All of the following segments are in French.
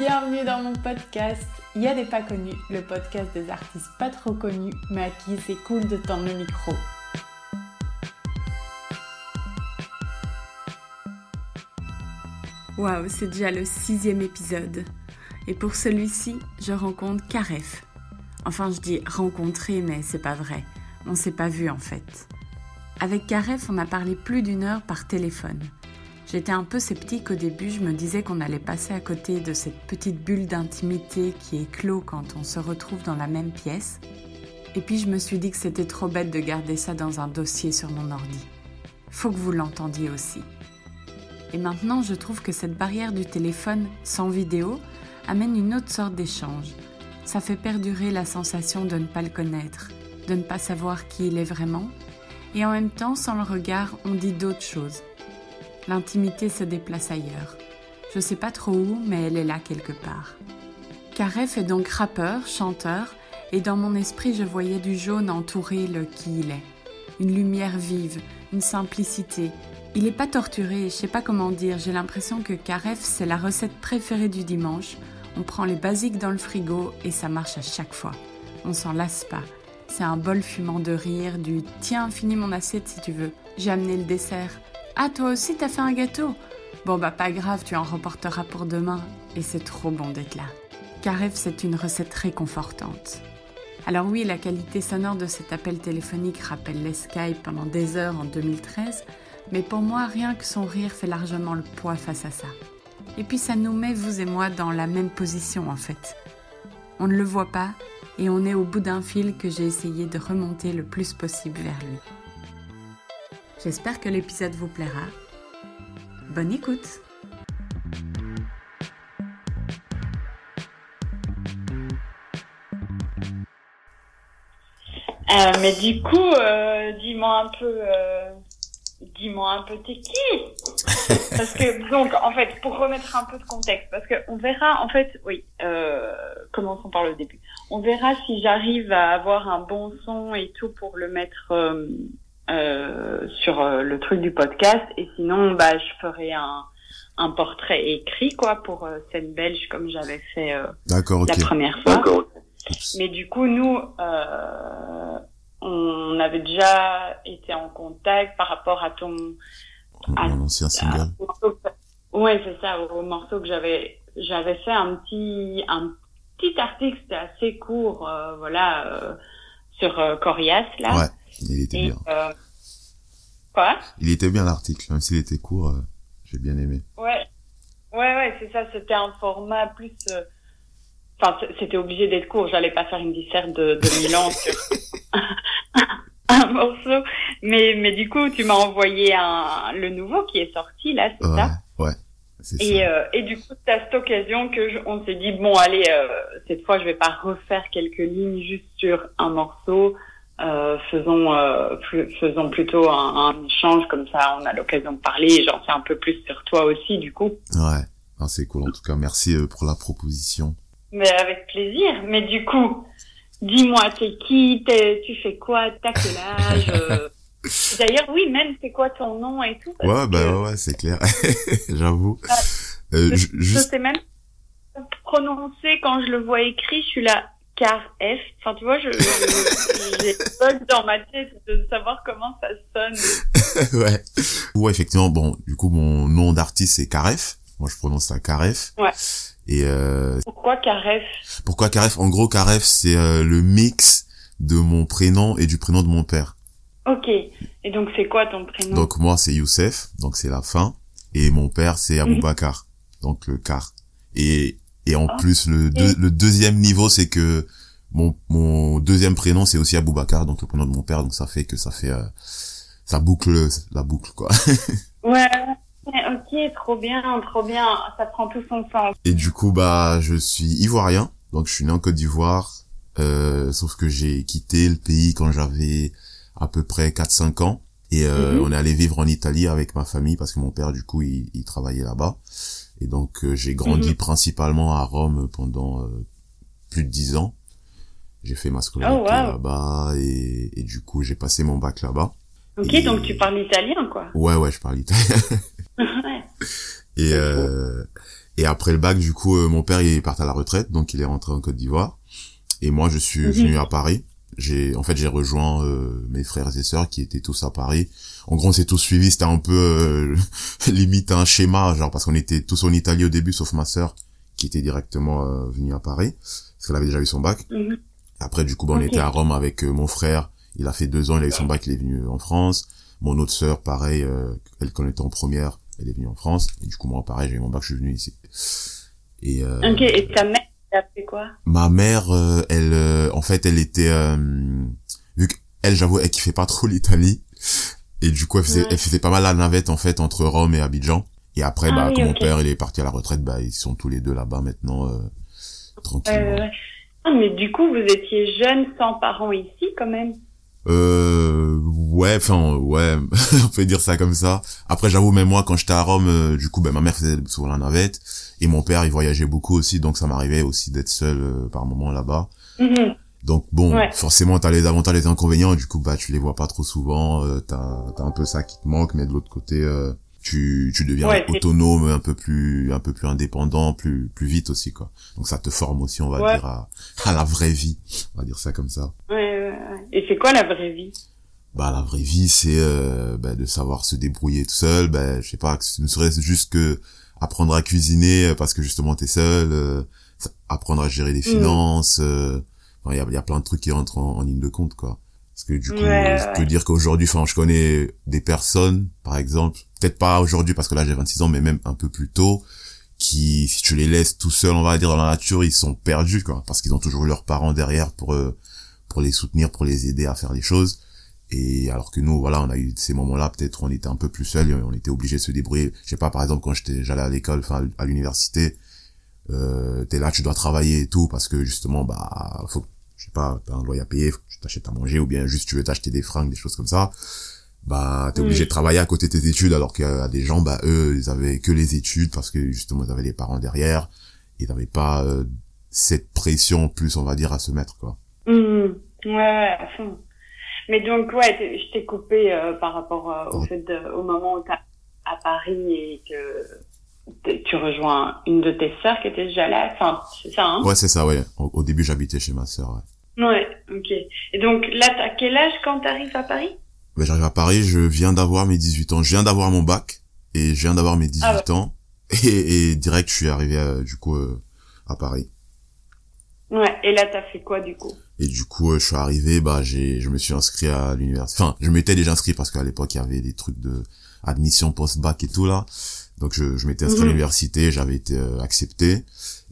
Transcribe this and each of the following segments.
bienvenue dans mon podcast. Il y a des pas connus, le podcast des artistes pas trop connus, mais à qui c'est cool de tendre le micro. Waouh, c'est déjà le sixième épisode. Et pour celui-ci, je rencontre Karef. Enfin, je dis rencontrer, mais c'est pas vrai. On s'est pas vu en fait. Avec Karef, on a parlé plus d'une heure par téléphone. J'étais un peu sceptique au début, je me disais qu'on allait passer à côté de cette petite bulle d'intimité qui clos quand on se retrouve dans la même pièce. Et puis je me suis dit que c'était trop bête de garder ça dans un dossier sur mon ordi. Faut que vous l'entendiez aussi. Et maintenant, je trouve que cette barrière du téléphone sans vidéo amène une autre sorte d'échange. Ça fait perdurer la sensation de ne pas le connaître, de ne pas savoir qui il est vraiment. Et en même temps, sans le regard, on dit d'autres choses L'intimité se déplace ailleurs. Je sais pas trop où, mais elle est là quelque part. Karef est donc rappeur, chanteur, et dans mon esprit je voyais du jaune entourer le qui il est. Une lumière vive, une simplicité. Il est pas torturé, je sais pas comment dire, j'ai l'impression que Karef c'est la recette préférée du dimanche. On prend les basiques dans le frigo et ça marche à chaque fois. On s'en lasse pas. C'est un bol fumant de rire, du tiens, finis mon assiette si tu veux. J'ai amené le dessert. Ah, toi aussi, t'as fait un gâteau Bon, bah, pas grave, tu en reporteras pour demain. Et c'est trop bon d'être là. Caref, c'est une recette réconfortante. Alors oui, la qualité sonore de cet appel téléphonique rappelle les Skype pendant des heures en 2013, mais pour moi, rien que son rire fait largement le poids face à ça. Et puis ça nous met, vous et moi, dans la même position en fait. On ne le voit pas, et on est au bout d'un fil que j'ai essayé de remonter le plus possible vers lui. J'espère que l'épisode vous plaira. Bonne écoute euh, mais du coup, euh, dis-moi un peu, euh, dis-moi un peu t'es qui? Parce que donc en fait, pour remettre un peu de contexte, parce que on verra en fait, oui, commençons par le début. On verra si j'arrive à avoir un bon son et tout pour le mettre euh, sur euh, le truc du podcast. Et sinon, bah, je ferai un, un portrait écrit, quoi, pour euh, scène belge, comme j'avais fait euh, la première fois. Mais du coup, nous, on avait déjà été en contact par rapport à ton... À, mon ancien single. Ouais, c'est ça, au, morceau que j'avais j'avais fait un petit un petit article, c'était assez court, voilà, sur Corias, là. Ouais. Il était bien. Euh, quoi? Il était bien l'article, même s'il était court, euh, j'ai bien aimé. Ouais, ouais, ouais, c'est ça. C'était un format plus. Euh, enfin, c'était obligé d'être court. J'allais pas faire une disserte de, de Milan sur un morceau. Mais, mais du coup, tu m'as envoyé un, le nouveau qui est sorti là, c'est ça? Ouais. Et, euh, et du coup, c'est à cette occasion que je, on s'est dit bon, allez, euh, cette fois, je vais pas refaire quelques lignes juste sur un morceau. Euh, faisons euh, faisons plutôt un, un, échange comme ça on a l'occasion de parler et j'en sais un peu plus sur toi aussi du coup. Ouais. C'est cool. En tout cas merci euh, pour la proposition. Mais avec plaisir. Mais du coup dis-moi t'es qui? Es, tu fais quoi? T'as quel âge? d'ailleurs oui même c'est quoi ton nom et tout? Ouais bah ouais, ouais c'est clair j'avoue euh, je, je sais même prononcer quand je le vois écrit je suis là car F. Enfin, tu vois, je, j'ai bug dans ma tête de savoir comment ça sonne. ouais. Ouais, effectivement, bon, du coup, mon nom d'artiste, c'est Karef. Moi, je prononce ça Karef. Ouais. Et euh... Pourquoi Karef Pourquoi Karef En gros, Karef, c'est euh, le mix de mon prénom et du prénom de mon père. Ok. Et donc, c'est quoi ton prénom? Donc, moi, c'est Youssef. Donc, c'est la fin. et mon père c'est Mhm. Aboubacar, donc le car. Et et en plus le deux- le deuxième niveau c'est que mon mon deuxième prénom c'est aussi Aboubacar, donc le prénom de mon père, donc ça fait que ça fait euh, ça boucle la boucle quoi. Ouais, ok, trop bien, trop bien. Ça prend tout son sens. Et du coup, bah, je suis ivoirien, donc je suis né en Côte d'Ivoire, euh, sauf que j'ai quitté le pays quand j'avais à peu près 4-5 ans. Et euh, Mhm. on est allé vivre en Italie avec ma famille parce que mon père, du coup, il, il travaillait là-bas. Et donc, euh, j'ai grandi Mhm. principalement à Rome pendant euh, plus de 10 ans. J'ai fait ma scolarité Oh, wow. là-bas et, et du coup, j'ai passé mon bac là-bas. Ok, Et- donc tu parles italien, quoi. Ouais, ouais, je parle italien. ouais. Et, euh, et après le bac, du coup, euh, mon père il est parti à la retraite, donc il est rentré en Côte d'Ivoire. Et moi, je suis Mhm. venu à Paris. J'ai, en fait, j'ai rejoint euh, mes frères et sœurs qui étaient tous à Paris. En gros, on s'est tous suivis. C'était un peu euh, limite un schéma, genre parce qu'on était tous en Italie au début, sauf ma sœur qui était directement euh, venue à Paris parce qu'elle avait déjà eu son bac. Mhm. Après, du coup, bah, on était à Rome avec euh, mon frère. Il a fait deux ans, il a eu son bac, il est venu en France. Mon autre sœur, pareil, euh, elle, quand on était en première, elle est venue en France. Et du coup, moi, pareil, j'ai eu mon bac, je suis venu ici. Et euh, Ok, et ta mère, elle a fait quoi? Ma mère, euh, elle, euh, en fait, elle était, euh, vu qu'elle, j'avoue, elle kiffait pas trop l'Italie. Et du coup, elle faisait, Ouais. elle faisait pas mal la navette, en fait, entre Rome et Abidjan. Et après, Ah bah, oui, quand mon père, il est parti à la retraite, bah, ils sont tous les deux là-bas maintenant, euh, tranquillement. Euh, ah, mais du coup, vous étiez jeune sans parents ici, quand même? Euh, ouais, enfin, ouais, on peut dire ça comme ça. Après, j'avoue, même moi, quand j'étais à Rome, euh, du coup, ben, ma mère faisait souvent la navette, et mon père, il voyageait beaucoup aussi, donc ça m'arrivait aussi d'être seul euh, par moment là-bas. Mhm. Donc bon, Ouais. forcément, t'as les avantages, les inconvénients, du coup, bah, tu les vois pas trop souvent, euh, t'as, t'as un peu ça qui te manque, mais de l'autre côté, euh, tu, tu deviens Ouais, autonome, un peu plus, un peu plus indépendant, plus, plus vite aussi, quoi. Donc ça te forme aussi, on va Ouais. dire, à, à la vraie vie. On va dire ça comme ça. Ouais. Et c'est quoi la vraie vie? Bah la vraie vie c'est euh, bah, de savoir se débrouiller tout seul bah je sais pas ce ne serait juste que apprendre à cuisiner euh, parce que justement t'es seul euh, apprendre à gérer les finances euh, il y a, y a plein de trucs qui rentrent en, en ligne de compte quoi parce que du coup Ouais, je ouais. peux dire qu'aujourd'hui enfin je connais des personnes par exemple peut-être pas aujourd'hui parce que là j'ai 26 ans mais même un peu plus tôt qui si tu les laisses tout seuls on va dire dans la nature ils sont perdus quoi parce qu'ils ont toujours eu leurs parents derrière pour euh, pour les soutenir pour les aider à faire les choses et alors que nous, voilà, on a eu ces moments-là, peut-être on était un peu plus seuls, et on était obligé de se débrouiller. Je sais pas, par exemple, quand j'étais, j'allais à l'école, enfin, à l'université, euh, t'es là, tu dois travailler et tout, parce que justement, bah, faut, je sais pas, t'as un loyer à payer, tu t'achètes à manger, ou bien juste tu veux t'acheter des fringues, des choses comme ça. Bah, t'es obligé de travailler à côté de tes études, alors qu'il y a des gens, bah, eux, ils avaient que les études, parce que justement, ils avaient les parents derrière, ils n'avaient pas euh, cette pression en plus, on va dire, à se mettre, quoi. Mhm. Ouais, ouais, à fond. Mais donc, ouais, je t'ai coupé euh, par rapport euh, au Oh. fait de, au moment où t'es à Paris et que tu rejoins une de tes sœurs qui était déjà là. Enfin, c'est ça, hein? Ouais, c'est ça, ouais. Au, au début, j'habitais chez ma sœur, ouais. Ouais, ok. Et donc, là, t'as quel âge quand t'arrives à Paris? Ben, j'arrive à Paris, je viens d'avoir mes 18 ans. Je viens d'avoir mon bac et je viens d'avoir mes 18 Ah ouais. ans. Et, et direct, je suis arrivé à- du coup euh, à Paris. Ouais, et là, t'as fait quoi, du coup? Et du coup, euh, je suis arrivé, bah j'ai, je me suis inscrit à l'université. Enfin, je m'étais déjà inscrit parce qu'à l'époque, il y avait des trucs de admission post-bac et tout là. Donc je, je m'étais inscrit à Mhm. l'université, j'avais été euh, accepté.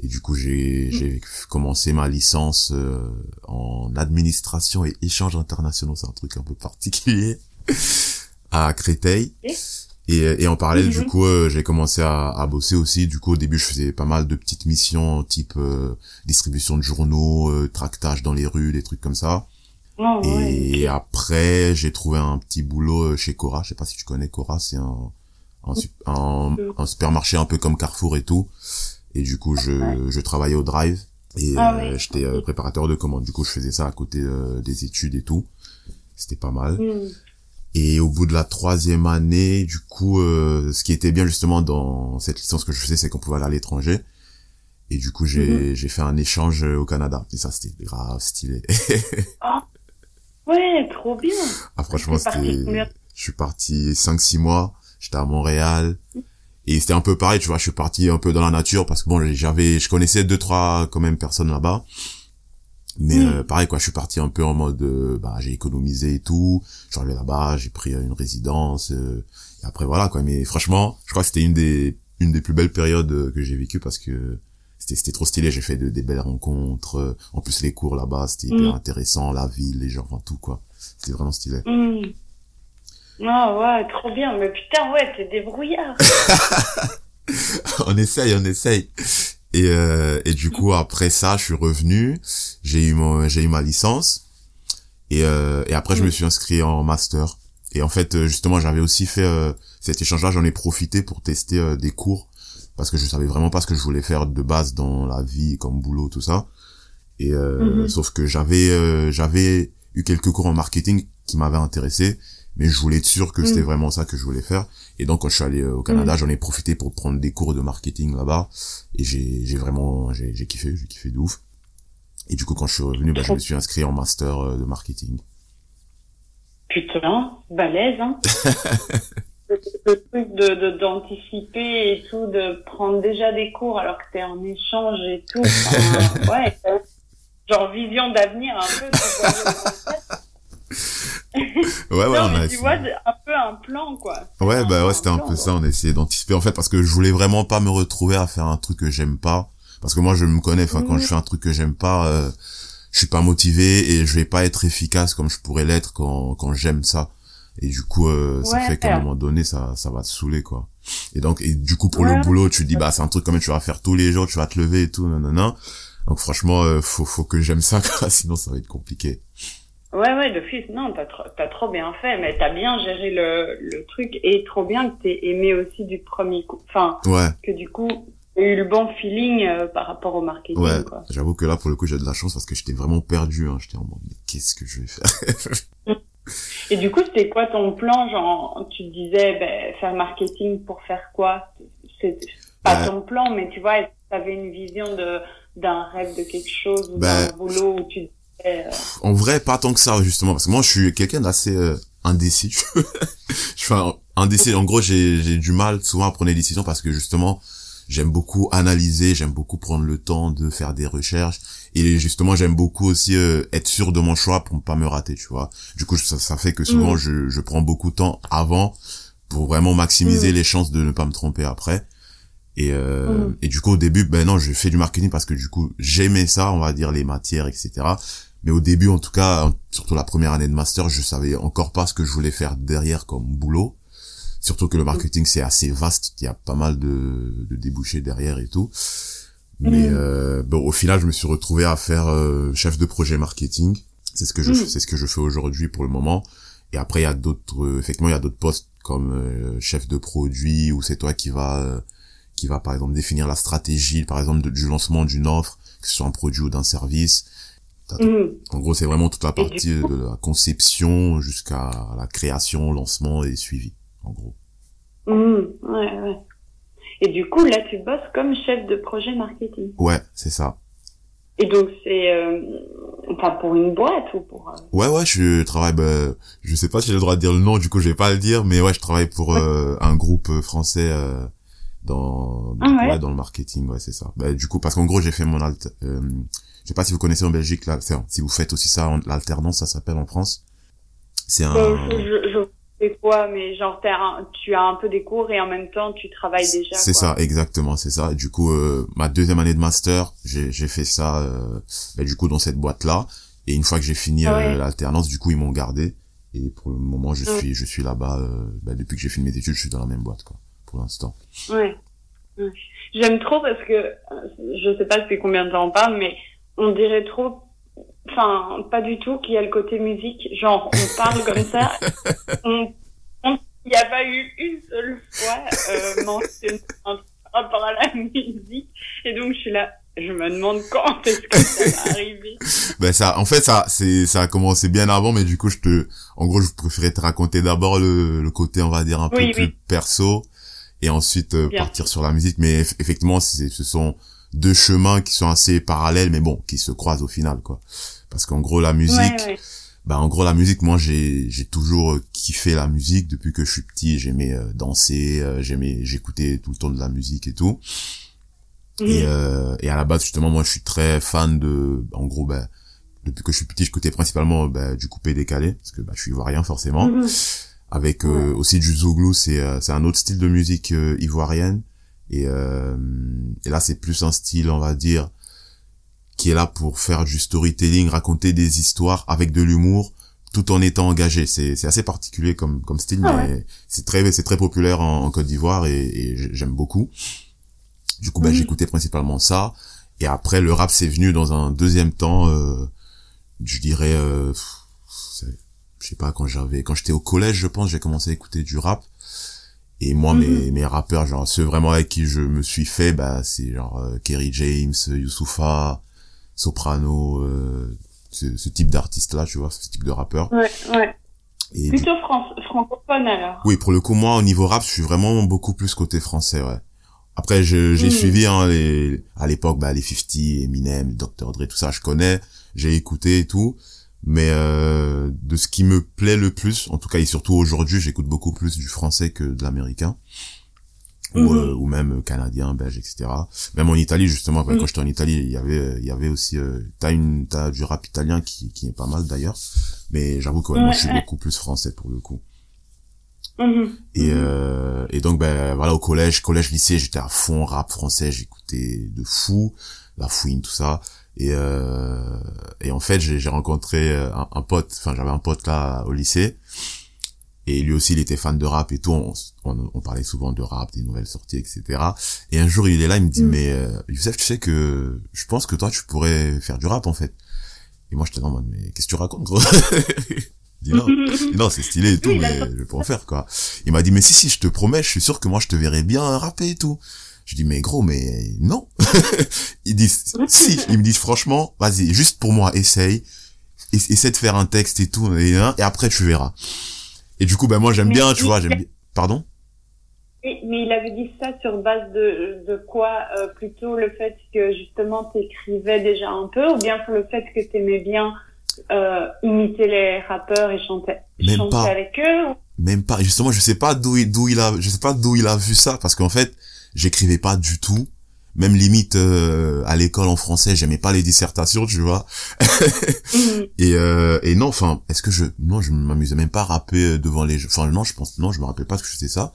Et du coup, j'ai, j'ai commencé ma licence euh, en administration et échanges internationaux. C'est un truc un peu particulier à Créteil. Et, et en parallèle, Mhm. du coup, euh, j'ai commencé à, à bosser aussi. Du coup, au début, je faisais pas mal de petites missions, type euh, distribution de journaux, euh, tractage dans les rues, des trucs comme ça. Oh, ouais. Et après, j'ai trouvé un petit boulot chez Cora. Je sais pas si tu connais Cora, c'est un, un supermarché un peu comme Carrefour et tout. Et du coup, je, je travaillais au drive. Et Ah euh, j'étais euh, préparateur de commandes. Du coup, je faisais ça à côté euh, des études et tout. C'était pas mal. Mhm. Et au bout de la troisième année, du coup, euh, ce qui était bien justement dans cette licence que je faisais, c'est qu'on pouvait aller à l'étranger. Et du coup, j'ai j'ai fait un échange au Canada. Et ça, c'était grave stylé. Ouais, trop bien. ah, franchement, c'était... Je suis parti 5-6 mois. J'étais à Montréal. Et c'était un peu pareil, tu vois, je suis parti un peu dans la nature parce que bon, j'avais, je connaissais deux, trois quand même personnes là-bas. Mais Mm. euh, pareil quoi, je suis parti un peu en mode, euh, bah j'ai économisé et tout. Je suis arrivé là-bas, j'ai pris euh, une résidence. euh, Et après voilà quoi. Mais franchement, je crois que c'était une des une des plus belles périodes euh, que j'ai vécues parce que c'était c'était trop stylé. J'ai fait de, des belles rencontres. En plus les cours là-bas, c'était hyper Mm. intéressant. La ville, les gens, enfin tout quoi. C'était vraiment stylé. Hmm. Ah ouais, trop bien. Mais putain, ouais, t'es débrouillard. on essaye, on essaye. Et, euh, et du coup, après ça, je suis revenu. J'ai eu mon, j'ai eu ma licence. Et, euh, et après, je me suis inscrit en master. Et en fait, justement, j'avais aussi fait euh, cet échange-là. J'en ai profité pour tester euh, des cours parce que je savais vraiment pas ce que je voulais faire de base dans la vie, comme boulot, tout ça. Et euh, Mhm. sauf que j'avais, euh, j'avais eu quelques cours en marketing qui m'avaient intéressé, mais je voulais être sûr que c'était Mhm. vraiment ça que je voulais faire. Et donc, quand je suis allé euh, au Canada, j'en ai profité pour prendre des cours de marketing là-bas. Et j'ai, j'ai vraiment, j'ai, j'ai kiffé, j'ai kiffé de ouf. Et du coup, quand je suis revenu, bah, je me suis inscrit en master euh, de marketing. Putain, balèze, hein. le, le truc de de- d'anticiper et tout, de prendre déjà des cours alors que t'es en échange et tout. Enfin, ouais, euh, genre vision d'avenir un peu. Ouais, ouais, non, on a tu essayé. vois, un peu un plan, quoi. Ouais, bah ouais, c'était un peu ça, on essayait d'anticiper en fait parce que je voulais vraiment pas me retrouver à faire un truc que j'aime pas parce que moi je me connais, enfin quand Mhm. je fais un truc que j'aime pas, euh, je suis pas motivé et je vais pas être efficace comme je pourrais l'être quand quand j'aime ça. Et du coup euh, ça fait qu'à un moment donné ça ça va te saouler quoi. Et donc et du coup pour Ouais. le boulot, tu te dis bah c'est un truc quand même tu vas faire tous les jours, tu vas te lever et tout nanana. Donc franchement euh, faut faut que j'aime ça quoi, sinon ça va être compliqué. Ouais, ouais, d'office, non, t'as trop, t'as trop bien fait, mais t'as bien géré le, le truc et trop bien que t'aies aimé aussi du premier coup. Enfin, Ouais. que du coup, t'as eu le bon feeling euh, par rapport au marketing, Ouais, j'avoue que là pour le coup j'ai de la chance parce que j'étais vraiment perdu hein. j'étais en mode mais qu'est-ce que je vais faire? Et du coup, c'était quoi ton plan Genre, tu te disais, ben, faire marketing pour faire quoi? C'est pas Bah. ton plan, mais tu vois, t'avais une vision de d'un rêve de quelque chose ou Bah. d'un boulot où tu En vrai, pas tant que ça, justement, parce que moi, je suis quelqu'un d'assez euh, indécis. je suis un- indécis. En gros, j'ai j'ai du mal souvent à prendre des décisions parce que justement, j'aime beaucoup analyser, j'aime beaucoup prendre le temps de faire des recherches et justement, j'aime beaucoup aussi euh, être sûr de mon choix pour ne pas me rater, tu vois. Du coup, ça, ça fait que souvent, Mhm. je, je prends beaucoup de temps avant pour vraiment maximiser Mhm. les chances de ne pas me tromper après. Et, euh, Mhm. et du coup, au début, ben non, je fais du marketing parce que du coup, j'aimais ça, on va dire les matières, etc. Mais au début, en tout cas, surtout la première année de master, je savais encore pas ce que je voulais faire derrière comme boulot. Surtout que le marketing, c'est assez vaste, il y a pas mal de, de débouchés derrière et tout. Mais Mhm. euh, bon, au final, je me suis retrouvé à faire euh, chef de projet marketing. C'est ce que je Mhm. c'est ce que je fais aujourd'hui pour le moment. Et après, il y a d'autres, euh, effectivement, il y a d'autres postes comme euh, chef de produit où c'est toi qui va euh, qui va par exemple définir la stratégie, par exemple de- du lancement d'une offre, que ce soit un produit ou d'un service. Hum, En gros, c'est vraiment toute la partie coup- de la conception jusqu'à la création, lancement et suivi, en gros. ouais, ouais. Et du coup, là, tu bosses comme chef de projet marketing. Ouais, c'est ça. Et donc, c'est, euh, enfin, pour une boîte ou pour... euh, Ouais, ouais, je travaille, bah, je sais pas si j'ai le droit de dire le nom, du coup, je vais pas le dire, mais ouais, je travaille pour euh, un groupe français euh, dans, Ah ouais. ouais, dans le marketing, ouais, c'est ça. Bah, du coup, parce qu'en gros, j'ai fait mon alt, euh, sais pas si vous connaissez en Belgique, là, si vous faites aussi ça, l'alternance, ça s'appelle en France. C'est un, euh, je, je sais quoi, mais genre, un- tu as un peu des cours et en même temps, tu travailles déjà. C'est ça, exactement, c'est ça. Et du coup, euh, ma deuxième année de master, j'ai fait ça, euh, bah, du coup, dans cette boîte-là. Et une fois que j'ai fini Ah euh, l'alternance, du coup, ils m'ont gardé. Et pour le moment, je Ouais. suis, je suis là-bas. euh, bah, depuis que j'ai fini mes études, je suis dans la même boîte, quoi, pour l'instant. Ouais. J'aime trop parce que je sais pas depuis combien de temps on parle, mais on dirait trop, enfin pas du tout qu'il y a le côté musique. Genre on parle comme ça, on, il n'y a pas eu une seule fois euh, mentionné par rapport à la musique, et donc je suis là, je me demande quand est-ce que ça va arriver. Ben ça, en fait, ça, c'est, ça a commencé bien avant, mais du coup, je te, en gros, je préférais te raconter d'abord le, le côté, on va dire, un peu Oui, plus perso, et ensuite euh, partir sur la musique. Mais eff- effectivement, ce sont deux chemins qui sont assez parallèles, mais bon, qui se croisent au final, quoi. Parce qu'en gros, la musique, Ouais, ouais. bah en gros la musique moi j'ai j'ai toujours euh, kiffé la musique depuis que je suis petit j'aimais euh, danser euh, j'aimais j'écoutais tout le temps de la musique et tout et euh, et à la base justement moi je suis très fan de en gros bah depuis que je suis petit j'écoutais principalement bah, du coupé décalé parce que bah je suis ivoirien forcément Mhm. avec euh, aussi du zouglou c'est c'est un autre style de musique euh, ivoirienne et et là c'est plus un style on va dire qui est là pour faire du storytelling raconter des histoires avec de l'humour tout en étant engagé. C'est c'est assez particulier comme comme style Ah mais c'est très c'est très populaire en, en Côte d'Ivoire et, et j'aime beaucoup. Du coup ben Mhm. j'écoutais principalement ça. Et après le rap c'est venu dans un deuxième temps euh, je dirais euh, je sais pas quand j'avais quand j'étais au collège je pense j'ai commencé à écouter du rap et moi mes mes rappeurs genre ceux vraiment avec qui je me suis fait bah c'est genre euh, Kerry James Youssoufa Soprano euh, ce, ce type d'artiste là tu vois ce type de rappeur Ouais, ouais. et Plutôt France, francophone alors. oui, pour le coup, moi, au niveau rap, je suis vraiment beaucoup plus côté français, ouais. Après, j'ai Mhm. suivi, hein, les, à l'époque, bah, les 50, Eminem, Dr. Dre, tout ça, je connais, j'ai écouté et tout. Mais, euh, de ce qui me plaît le plus, en tout cas, et surtout aujourd'hui, j'écoute beaucoup plus du français que de l'américain. Ou, Mhm. euh, ou même canadien, belge, etc. Même en Italie, justement, quand Mhm. quand j'étais en Italie, il y avait, il y avait aussi, euh, t'as une, t'as du rap italien qui, qui est pas mal d'ailleurs. Mais j'avoue que ouais, moi, je suis ouais. beaucoup plus français pour le coup. Mhm. Et, euh, et donc, ben, voilà, au collège, collège, lycée, j'étais à fond rap français, j'écoutais de fou, la fouine, tout ça. Et, euh, et en fait, j'ai rencontré euh, un, un pote, enfin, j'avais un pote là au lycée. Et lui aussi, il était fan de rap et tout. On, on, on parlait souvent de rap, des nouvelles sorties, etc. Et un jour, il est là, il me dit, Mm. mais euh, Youssef, tu sais que je pense que toi, tu pourrais faire du rap, en fait. Et moi, j'étais en mode, mais qu'est-ce que tu racontes, gros? Dit, non, non, c'est stylé et tout, mais je peux en faire, quoi. Il m'a dit, mais si, si, je te promets, je suis sûr que moi, je te verrais bien rapper et tout. Je dis, mais gros, mais non. il dit, si, il me dit, franchement, vas-y, juste pour moi, essaye. Ess- Essaie de faire un texte et tout, et, et après, tu verras. Et du coup, ben, moi, j'aime bien, tu vois, j'aime bien. Pardon? Mais il avait dit ça sur base de, de quoi euh, Plutôt le fait que justement t'écrivais déjà un peu ou bien sur le fait que t'aimais bien euh, imiter les rappeurs et chanter, Même chanter pas. avec eux ou- Même pas. Justement, je sais pas d'où il, d'où il a, je sais pas d'où il a vu ça, parce qu'en fait, j'écrivais pas du tout. Même limite, euh, à l'école en français, j'aimais pas les dissertations, tu vois. Mhm. Et, euh, et non, enfin, est-ce que je, non, je m'amusais même pas à rapper devant les, gens. enfin, non, je pense, non, je me rappelle pas ce que c'était ça.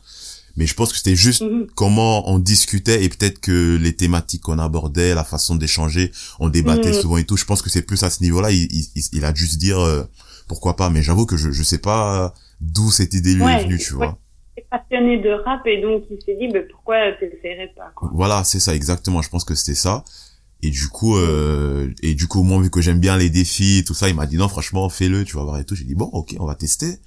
Mais je pense que c'était juste Mhm. comment on discutait et peut-être que les thématiques qu'on abordait, la façon d'échanger, on débattait Mhm. souvent et tout. Je pense que c'est plus à ce niveau-là. Il, il, il- il a dû se dire euh, pourquoi pas. Mais j'avoue que je, je sais pas d'où cette idée lui est venue, tu ouais. vois. Est passionné de rap et donc il s'est dit bah, pourquoi t'essaierais pas quoi. Voilà, c'est ça exactement. Je pense que c'était ça. Et du coup, euh, et du coup, moi vu que j'aime bien les défis, tout ça, il m'a dit non, franchement, fais-le, tu vas voir et tout. J'ai dit bon, ok, on va tester.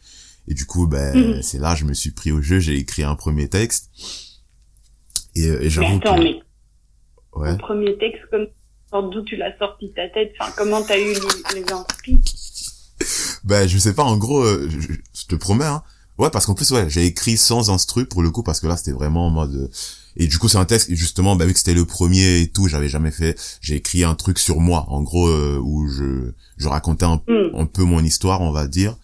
Et du coup, ben, Mhm. c'est là, je me suis pris au jeu, j'ai écrit un premier texte. Et, euh, et j'avoue que, mais ouais. ton premier texte, comme d'où tu l'as sorti de ta tête, enfin comment t'as eu les, les inscrits Ben, je sais pas, en gros, euh, je, je te promets, hein. Ouais, parce qu'en plus, ouais, j'ai écrit sans instru pour le coup, parce que là, c'était vraiment en mode... euh, Et du coup, c'est un texte, justement, bah, vu que c'était le premier et tout, j'avais jamais fait... J'ai écrit un truc sur moi, en gros, euh, où je, je racontais un, Mhm. un peu mon histoire, on va dire.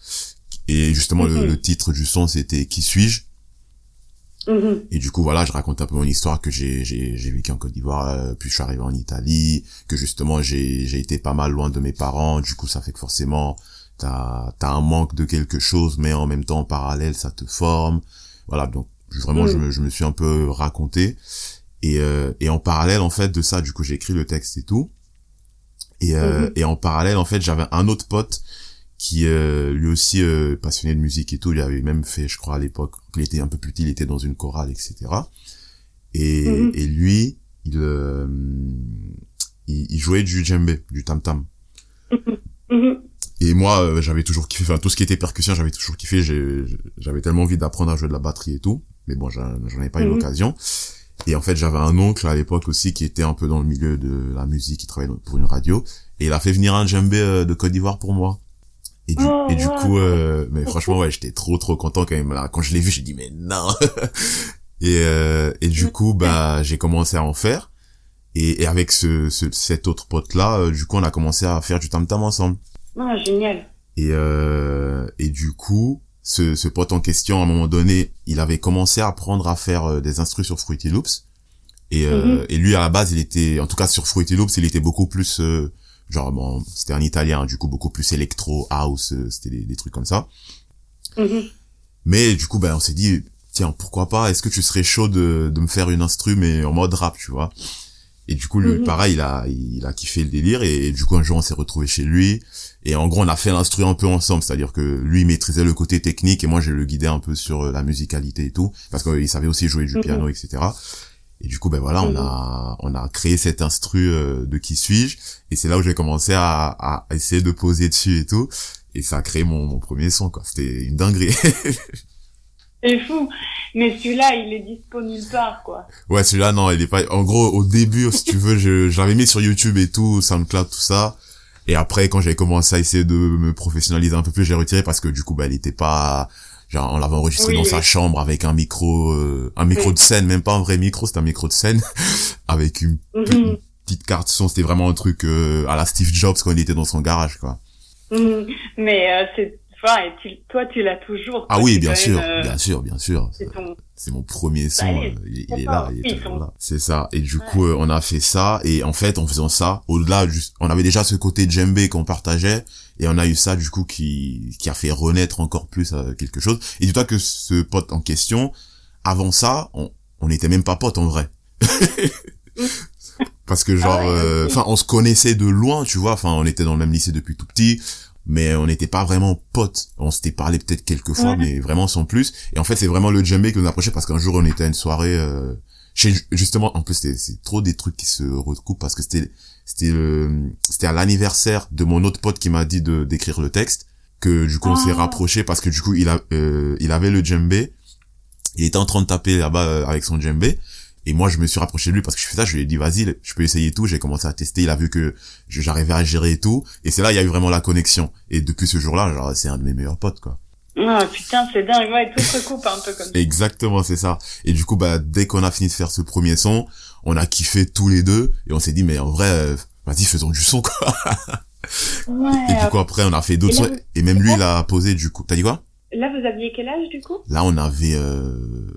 Et justement, le, Mhm. le titre du son, c'était « Qui suis-je » Mhm. Et du coup, voilà, je raconte un peu mon histoire que j'ai j'ai j'ai vécu en Côte d'Ivoire, euh, puis je suis arrivé en Italie, que justement j'ai j'ai été pas mal loin de mes parents. Du coup, ça fait que forcément t'as t'as un manque de quelque chose, mais en même temps en parallèle ça te forme. Voilà, donc vraiment je Mm. me je me suis un peu raconté et euh, et en parallèle en fait de ça, du coup j'ai écrit le texte et tout. Et euh, Mhm. et en parallèle en fait j'avais un autre pote qui euh, lui aussi euh, passionné de musique et tout, il avait même fait, je crois à l'époque, il était un peu plus petit, il était dans une chorale, etc. Et, Mhm. et lui, il, euh, il, il jouait du djembé, du tam tam. Mhm. Et moi, euh, j'avais toujours kiffé, enfin tout ce qui était percussion, j'avais toujours kiffé. J'avais tellement envie d'apprendre à jouer de la batterie et tout, mais bon, j'en ai pas eu Mhm. l'occasion. Et en fait, j'avais un oncle à l'époque aussi qui était un peu dans le milieu de la musique, qui travaillait pour une radio, et il a fait venir un djembé euh, de Côte d'Ivoire pour moi. Et du, Oh, et du wow. coup, euh, mais franchement, ouais, j'étais trop trop content quand même. Là, quand je l'ai vu, j'ai dit mais non. et euh, et du coup, bah, j'ai commencé à en faire. Et, et avec ce, ce cet autre pote là, du coup, on a commencé à faire du tam tam ensemble. Ah, génial. Et, euh, et du coup, ce, ce pote en question, à un moment donné, il avait commencé à apprendre à faire euh, des instrus sur Fruity Loops. Et, euh, Mhm. et lui, à la base, il était, en tout cas sur Fruity Loops, il était beaucoup plus, euh, genre, bon, c'était un italien, du coup, beaucoup plus électro, house, euh, c'était des, des trucs comme ça. Mhm. Mais du coup, ben, on s'est dit, tiens, pourquoi pas, est-ce que tu serais chaud de, de me faire une instru, mais en mode rap, tu vois Et du coup, lui, Mhm. pareil, il a, il a kiffé le délire, et, du coup, un jour, on s'est retrouvé chez lui, et en gros, on a fait l'instru un peu ensemble, c'est-à-dire que lui il maîtrisait le côté technique, et moi, je le guidais un peu sur euh, la musicalité et tout, parce qu'il savait aussi jouer du Mhm. piano, etc. Et du coup, ben voilà, on Mhm. a, on a créé cette instru euh, de Qui suis-je, et c'est là où j'ai commencé à, à essayer de poser dessus et tout, et ça a créé mon, mon premier son, quoi. C'était une dinguerie. C'est fou. Mais celui-là, il est dispo nulle part, quoi. Ouais, celui-là, non, il est pas, en gros, au début, si tu veux, je, je l'avais mis sur YouTube et tout, SoundCloud, tout ça. Et après, quand j'ai commencé à essayer de me professionnaliser un peu plus, j'ai retiré parce que du coup, bah, il était pas, genre, on l'avait enregistré Oui, dans oui. sa chambre avec un micro, euh, un micro Oui. de scène, même pas un vrai micro, c'était un micro de scène, avec une Mhm. petite carte son, c'était vraiment un truc, euh, à la Steve Jobs quand il était dans son garage, quoi. Mhm. Mais euh, c'est, et tu- toi, tu l'as toujours. Ah oui, bien sûr, euh, bien sûr, bien sûr. C'est mon premier son, Bah, il est- euh, il, il est d'accord. là, il est toujours là. C'est ça. Et du coup, euh, on a fait ça. Et en fait, en faisant ça, au-delà, on avait déjà ce côté djembé qu'on partageait. Et on a eu ça, du coup, qui, qui a fait renaître encore plus quelque chose. Et dis-toi que ce pote en question, avant ça, on, on n'était même pas potes en vrai. Parce que genre, Ah ouais, euh, on se connaissait de loin, tu vois. Enfin, on était dans le même lycée depuis tout petit mais on n'était pas vraiment potes. On s'était parlé peut-être quelques fois, Ouais. mais vraiment sans plus. Et en fait, c'est vraiment le djembé qui nous approchait parce qu'un jour, on était à une soirée euh, chez justement. En plus, c'est trop des trucs qui se recoupent parce que c'était c'était le- c'était à l'anniversaire de mon autre pote qui m'a dit de d'écrire le texte que du coup on s'est Ah. rapproché parce que du coup il a euh, il avait le djembé. Il était en train de taper là-bas euh, avec son djembé. Et moi, je me suis rapproché de lui parce que je fais ça, je lui ai dit, vas-y, je peux essayer tout. J'ai commencé à tester, il a vu que j'arrivais à gérer et tout. Et c'est là, il y a eu vraiment la connexion. Et depuis ce jour-là, genre, c'est un de mes meilleurs potes, quoi. Ah, putain, c'est dingue. Ouais, tout se recoupe un peu comme ça. Exactement, c'est ça. Et du coup, bah, dès qu'on a fini de faire ce premier son, on a kiffé tous les deux. Et on s'est dit, mais en vrai, euh, vas-y, faisons du son, quoi. Ouais. Et du coup, après, on a fait d'autres sons. Et même lui, il a posé, du coup. T'as dit quoi? Là, vous aviez quel âge, du coup? Là, on avait, euh,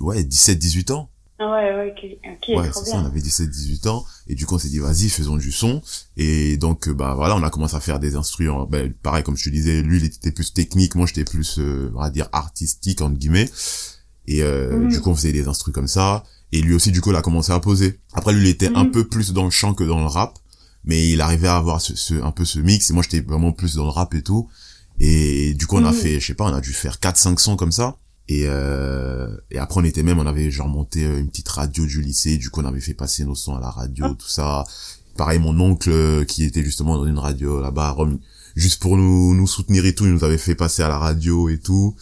ouais, 17, 18 ans. Ah ouais, ouais, ok, ok, ouais, trop c'est ça, bien. on avait 17, 18 ans. Et du coup, on s'est dit, vas-y, faisons du son. Et donc, euh, bah, voilà, on a commencé à faire des instruments. Ben, pareil, comme je te disais, lui, il était plus technique. Moi, j'étais plus, euh, on va dire, artistique, entre guillemets. Et, euh, Mhm. du coup, on faisait des instruments comme ça. Et lui aussi, du coup, il a commencé à poser. Après, lui, il était un Mhm. peu plus dans le chant que dans le rap. Mais il arrivait à avoir ce, ce- un peu ce mix. Et moi, j'étais vraiment plus dans le rap et tout. Et du coup, on a Mhm. fait, je sais pas, on a dû faire 4, 5 sons comme ça. Et, euh, et après, on était même, on avait genre monté euh, une petite radio du lycée. Du coup, on avait fait passer nos sons à la radio, Ah. tout ça. Pareil, mon oncle, euh, qui était justement dans une radio là-bas à Rome, juste pour nous, nous soutenir et tout, il nous avait fait passer à la radio et tout.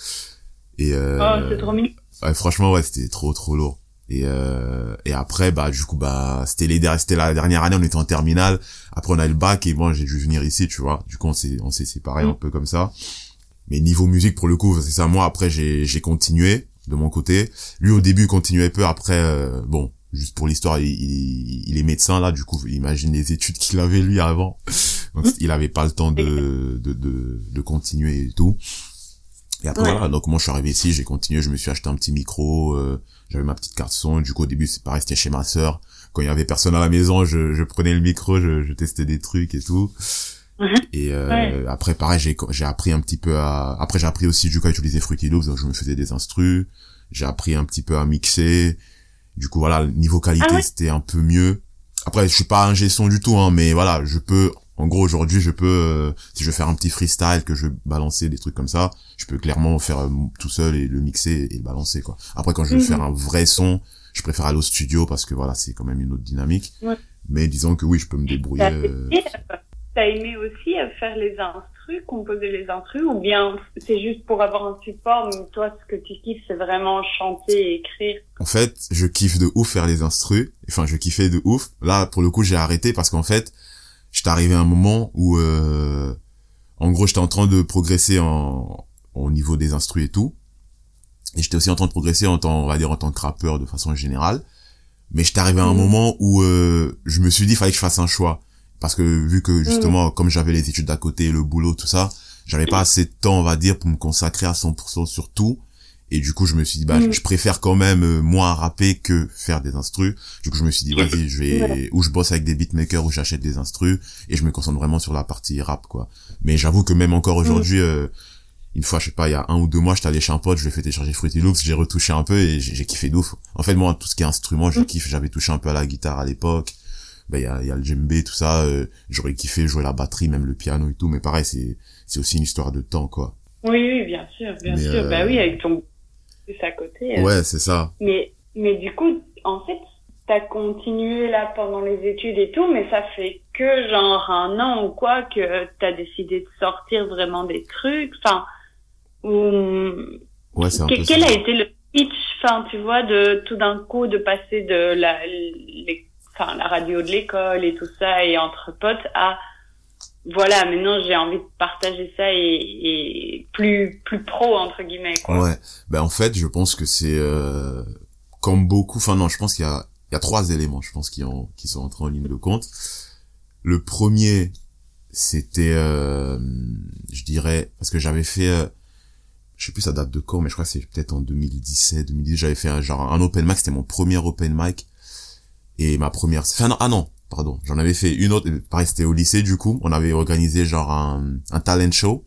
Et, euh, Oh, c'est trop mignon. Ouais, franchement, ouais, c'était trop, trop lourd. Et, euh, et après, bah, du coup, bah, c'était les c'était la dernière année, on était en terminale. Après, on a eu le bac et moi, j'ai dû venir ici, tu vois. Du coup, on s'est, on s'est séparés Mm. un peu comme ça. Mais niveau musique, pour le coup, c'est ça. Moi, après, j'ai, j'ai continué de mon côté. Lui, au début, il continuait peu. Après, euh, bon, juste pour l'histoire, il, il, il est médecin, là. Du coup, imagine les études qu'il avait, lui, avant. Donc, il avait pas le temps de, de, de, de continuer et tout. Et après, Ouais. voilà. Donc, moi, je suis arrivé ici, j'ai continué, je me suis acheté un petit micro, euh, j'avais ma petite carte son. Du coup, au début, c'est pareil, c'était chez ma sœur. Quand il y avait personne à la maison, je, je prenais le micro, je, je testais des trucs et tout. Mhm. Et euh, Ouais. après, pareil, j'ai j'ai appris un petit peu à... Après, j'ai appris aussi du coup à utiliser Fruity Loops, donc je me faisais des instrus. J'ai appris un petit peu à mixer. Du coup, voilà, niveau qualité, Ah ouais c'était un peu mieux. Après, je suis pas un son du tout, hein, mais voilà, je peux... En gros, aujourd'hui, je peux... euh, si je veux faire un petit freestyle, que je veux balancer des trucs comme ça, je peux clairement faire euh, tout seul et le mixer et le balancer, quoi. Après, quand je veux Mhm. faire un vrai son, je préfère aller au studio parce que voilà, c'est quand même une autre dynamique. Ouais. Mais disons que oui, je peux me débrouiller. T'as aimé, aussi faire les instrus, composer les instrus, ou bien c'est juste pour avoir un support, mais toi, ce que tu kiffes, c'est vraiment chanter et écrire? En fait, je kiffe de ouf faire les instrus. Enfin, je kiffais de ouf. Là, pour le coup, j'ai arrêté parce qu'en fait, j'étais arrivé à un moment où, euh, en gros, j'étais en train de progresser en, au niveau des instrus et tout. Et j'étais aussi en train de progresser en tant, on va dire, en tant que rappeur de façon générale. Mais j'étais arrivé à un Mhm. moment où euh, je me suis dit, fallait que je fasse un choix. Parce que vu que justement, comme j'avais les études d'à côté, le boulot, tout ça, j'avais pas assez de temps, on va dire, pour me consacrer à 100% sur tout. Et du coup, je me suis dit, bah, Mhm. je préfère quand même euh, moins rapper que faire des instrus. Du coup, je me suis dit, vas-y, je vais, Ouais. ou je bosse avec des beatmakers, ou j'achète des instrus, et je me concentre vraiment sur la partie rap, quoi. Mais j'avoue que même encore aujourd'hui, euh, une fois, je sais pas, il y a un ou deux mois, j'étais allé chez un pote, je lui ai fait télécharger Fruity Loops, j'ai retouché un peu et j'ai kiffé d'ouf. En fait, moi, tout ce qui est instrument, je mm. kiffe. J'avais touché un peu à la guitare à l'époque. Ben, il y a, y a le djembé, tout ça. Euh, j'aurais kiffé jouer la batterie, même le piano et tout. Mais pareil, c'est, c'est aussi une histoire de temps, quoi. Oui, oui, bien sûr, bien sûr. Bah oui, avec ton plus à côté. Euh. Ouais, c'est ça. Mais, mais du coup, en fait, t'as continué là pendant les études et tout, mais ça fait que genre un an ou quoi que t'as décidé de sortir vraiment des trucs. Enfin, Ouais, c'est Quel a été le pitch, enfin, tu vois, de tout d'un coup de passer de la, enfin, la radio de l'école et tout ça et entre potes à voilà, maintenant j'ai envie de partager ça et, et, plus plus pro entre guillemets. Quoi. Ouais, ben en fait, je pense que c'est euh, comme beaucoup. Enfin non, je pense qu'il y a il y a trois éléments, je pense qui ont qui sont entrés en ligne de compte. Le premier, c'était, euh, je dirais, parce que j'avais fait euh, je sais plus ça date de quand mais je crois que c'est peut-être en 2017 2010 j'avais fait un genre un open mic c'était mon premier open mic et ma première enfin non ah non pardon j'en avais fait une autre pareil c'était au lycée du coup. On avait organisé genre un, un talent show.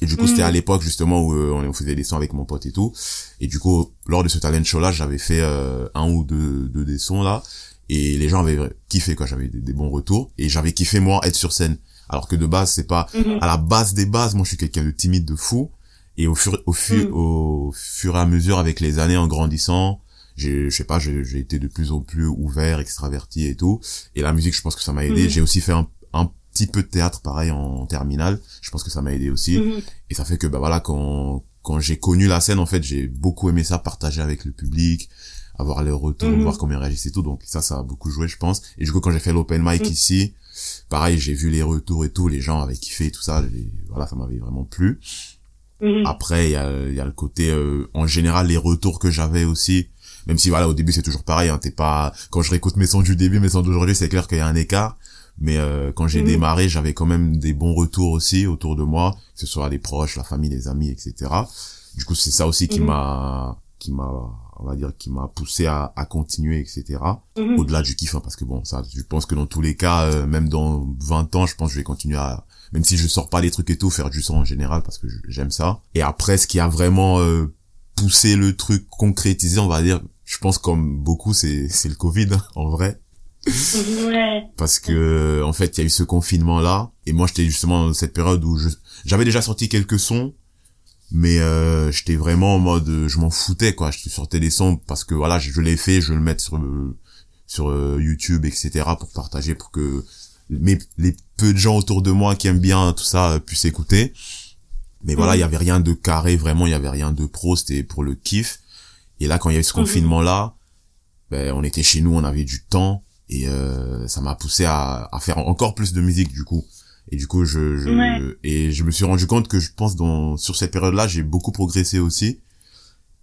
Et du coup c'était à mm. l'époque justement où euh, on faisait des sons avec mon pote et tout. Et du coup lors de ce talent show là j'avais fait euh, un ou deux, deux des sons là. Et les gens avaient kiffé quoi. J'avais des, bons retours. Et j'avais kiffé moi être sur scène. Alors que de base c'est pas mm-hmm. à la base des bases. Moi je suis quelqu'un de timide de fou. Et au fur au fur mm. au fur et à mesure avec les années en grandissant j'ai je sais pas j'ai été de plus en plus ouvert extraverti et tout. Et la musique je pense que ça m'a aidé. Mm. j'ai aussi fait un, un petit peu de théâtre pareil en terminale. Je pense que ça m'a aidé aussi. Mm. et ça fait que bah voilà quand quand j'ai connu la scène en fait j'ai beaucoup aimé ça partager avec le public avoir les retours voir comment ils réagissent et tout. Donc ça ça a beaucoup joué je pense. Et du coup quand j'ai fait l'open mic ici pareil j'ai vu les retours et tout les gens avaient kiffé et tout ça. Voilà ça m'avait vraiment plu. Mhm. Après, il y a, y a le côté, euh, en général, les retours que j'avais aussi. Même si voilà, au début c'est toujours pareil. Hein, t'es pas. Quand je réécoute mes sons du début, mes sons d'aujourd'hui, c'est clair qu'il y a un écart. Mais euh, quand j'ai mhm. démarré, j'avais quand même des bons retours aussi autour de moi, que ce soit les proches, la famille, les amis, etc. Du coup, c'est ça aussi qui mhm. m'a, qui m'a, on va dire, qui m'a poussé à, à continuer, etc. Au-delà du kiff, hein, parce que bon, ça, je pense que dans tous les cas, euh, même dans 20 ans, je pense que je vais continuer à même si je sors pas les trucs et tout, faire du son en général parce que j'aime ça. Et après, ce qui a vraiment euh, poussé le truc concrétisé, on va dire, je pense comme beaucoup, c'est c'est le Covid hein, en vrai. Ouais. Parce que en fait, il y a eu ce confinement là, et moi j'étais justement dans cette période où je j'avais déjà sorti quelques sons, mais euh, j'étais vraiment en mode, je m'en foutais quoi. Je sortais des sons parce que voilà, je, je l'ai fait, je le mettre sur sur euh, YouTube, etc. pour partager, pour que mais les peu de gens autour de moi qui aiment bien tout ça euh, puissent écouter. Mais voilà, il y avait rien de carré, vraiment, il y avait rien de pro, c'était pour le kiff. Et là, quand il y a eu ce mhm. confinement-là, ben, on était chez nous, on avait du temps, et euh, ça m'a poussé à, à faire encore plus de musique, du coup. Et du coup, je, je et je me suis rendu compte que je pense dans sur cette période-là, j'ai beaucoup progressé aussi.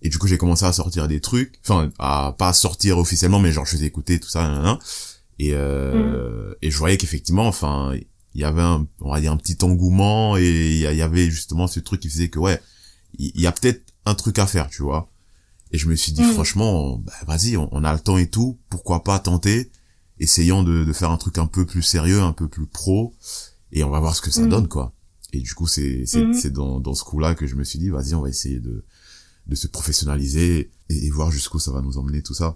Et du coup, j'ai commencé à sortir des trucs, enfin, à pas sortir officiellement, mais genre je faisais écouter tout ça. Et euh, mm. et je voyais qu'effectivement enfin il y avait un on va dire un petit engouement et il y, avait justement ce truc qui faisait que ouais il y, a peut-être un truc à faire tu vois et je me suis dit mm. franchement bah, vas-y on, a le temps et tout. Pourquoi pas tenter? Essayons de, de faire un truc un peu plus sérieux un peu plus pro. Et on va voir ce que ça mm. donne quoi. Et du coup c'est c'est c'est dans dans ce coup là que je me suis dit vas-y on va essayer de de se professionnaliser et, voir jusqu'où ça va nous emmener tout ça.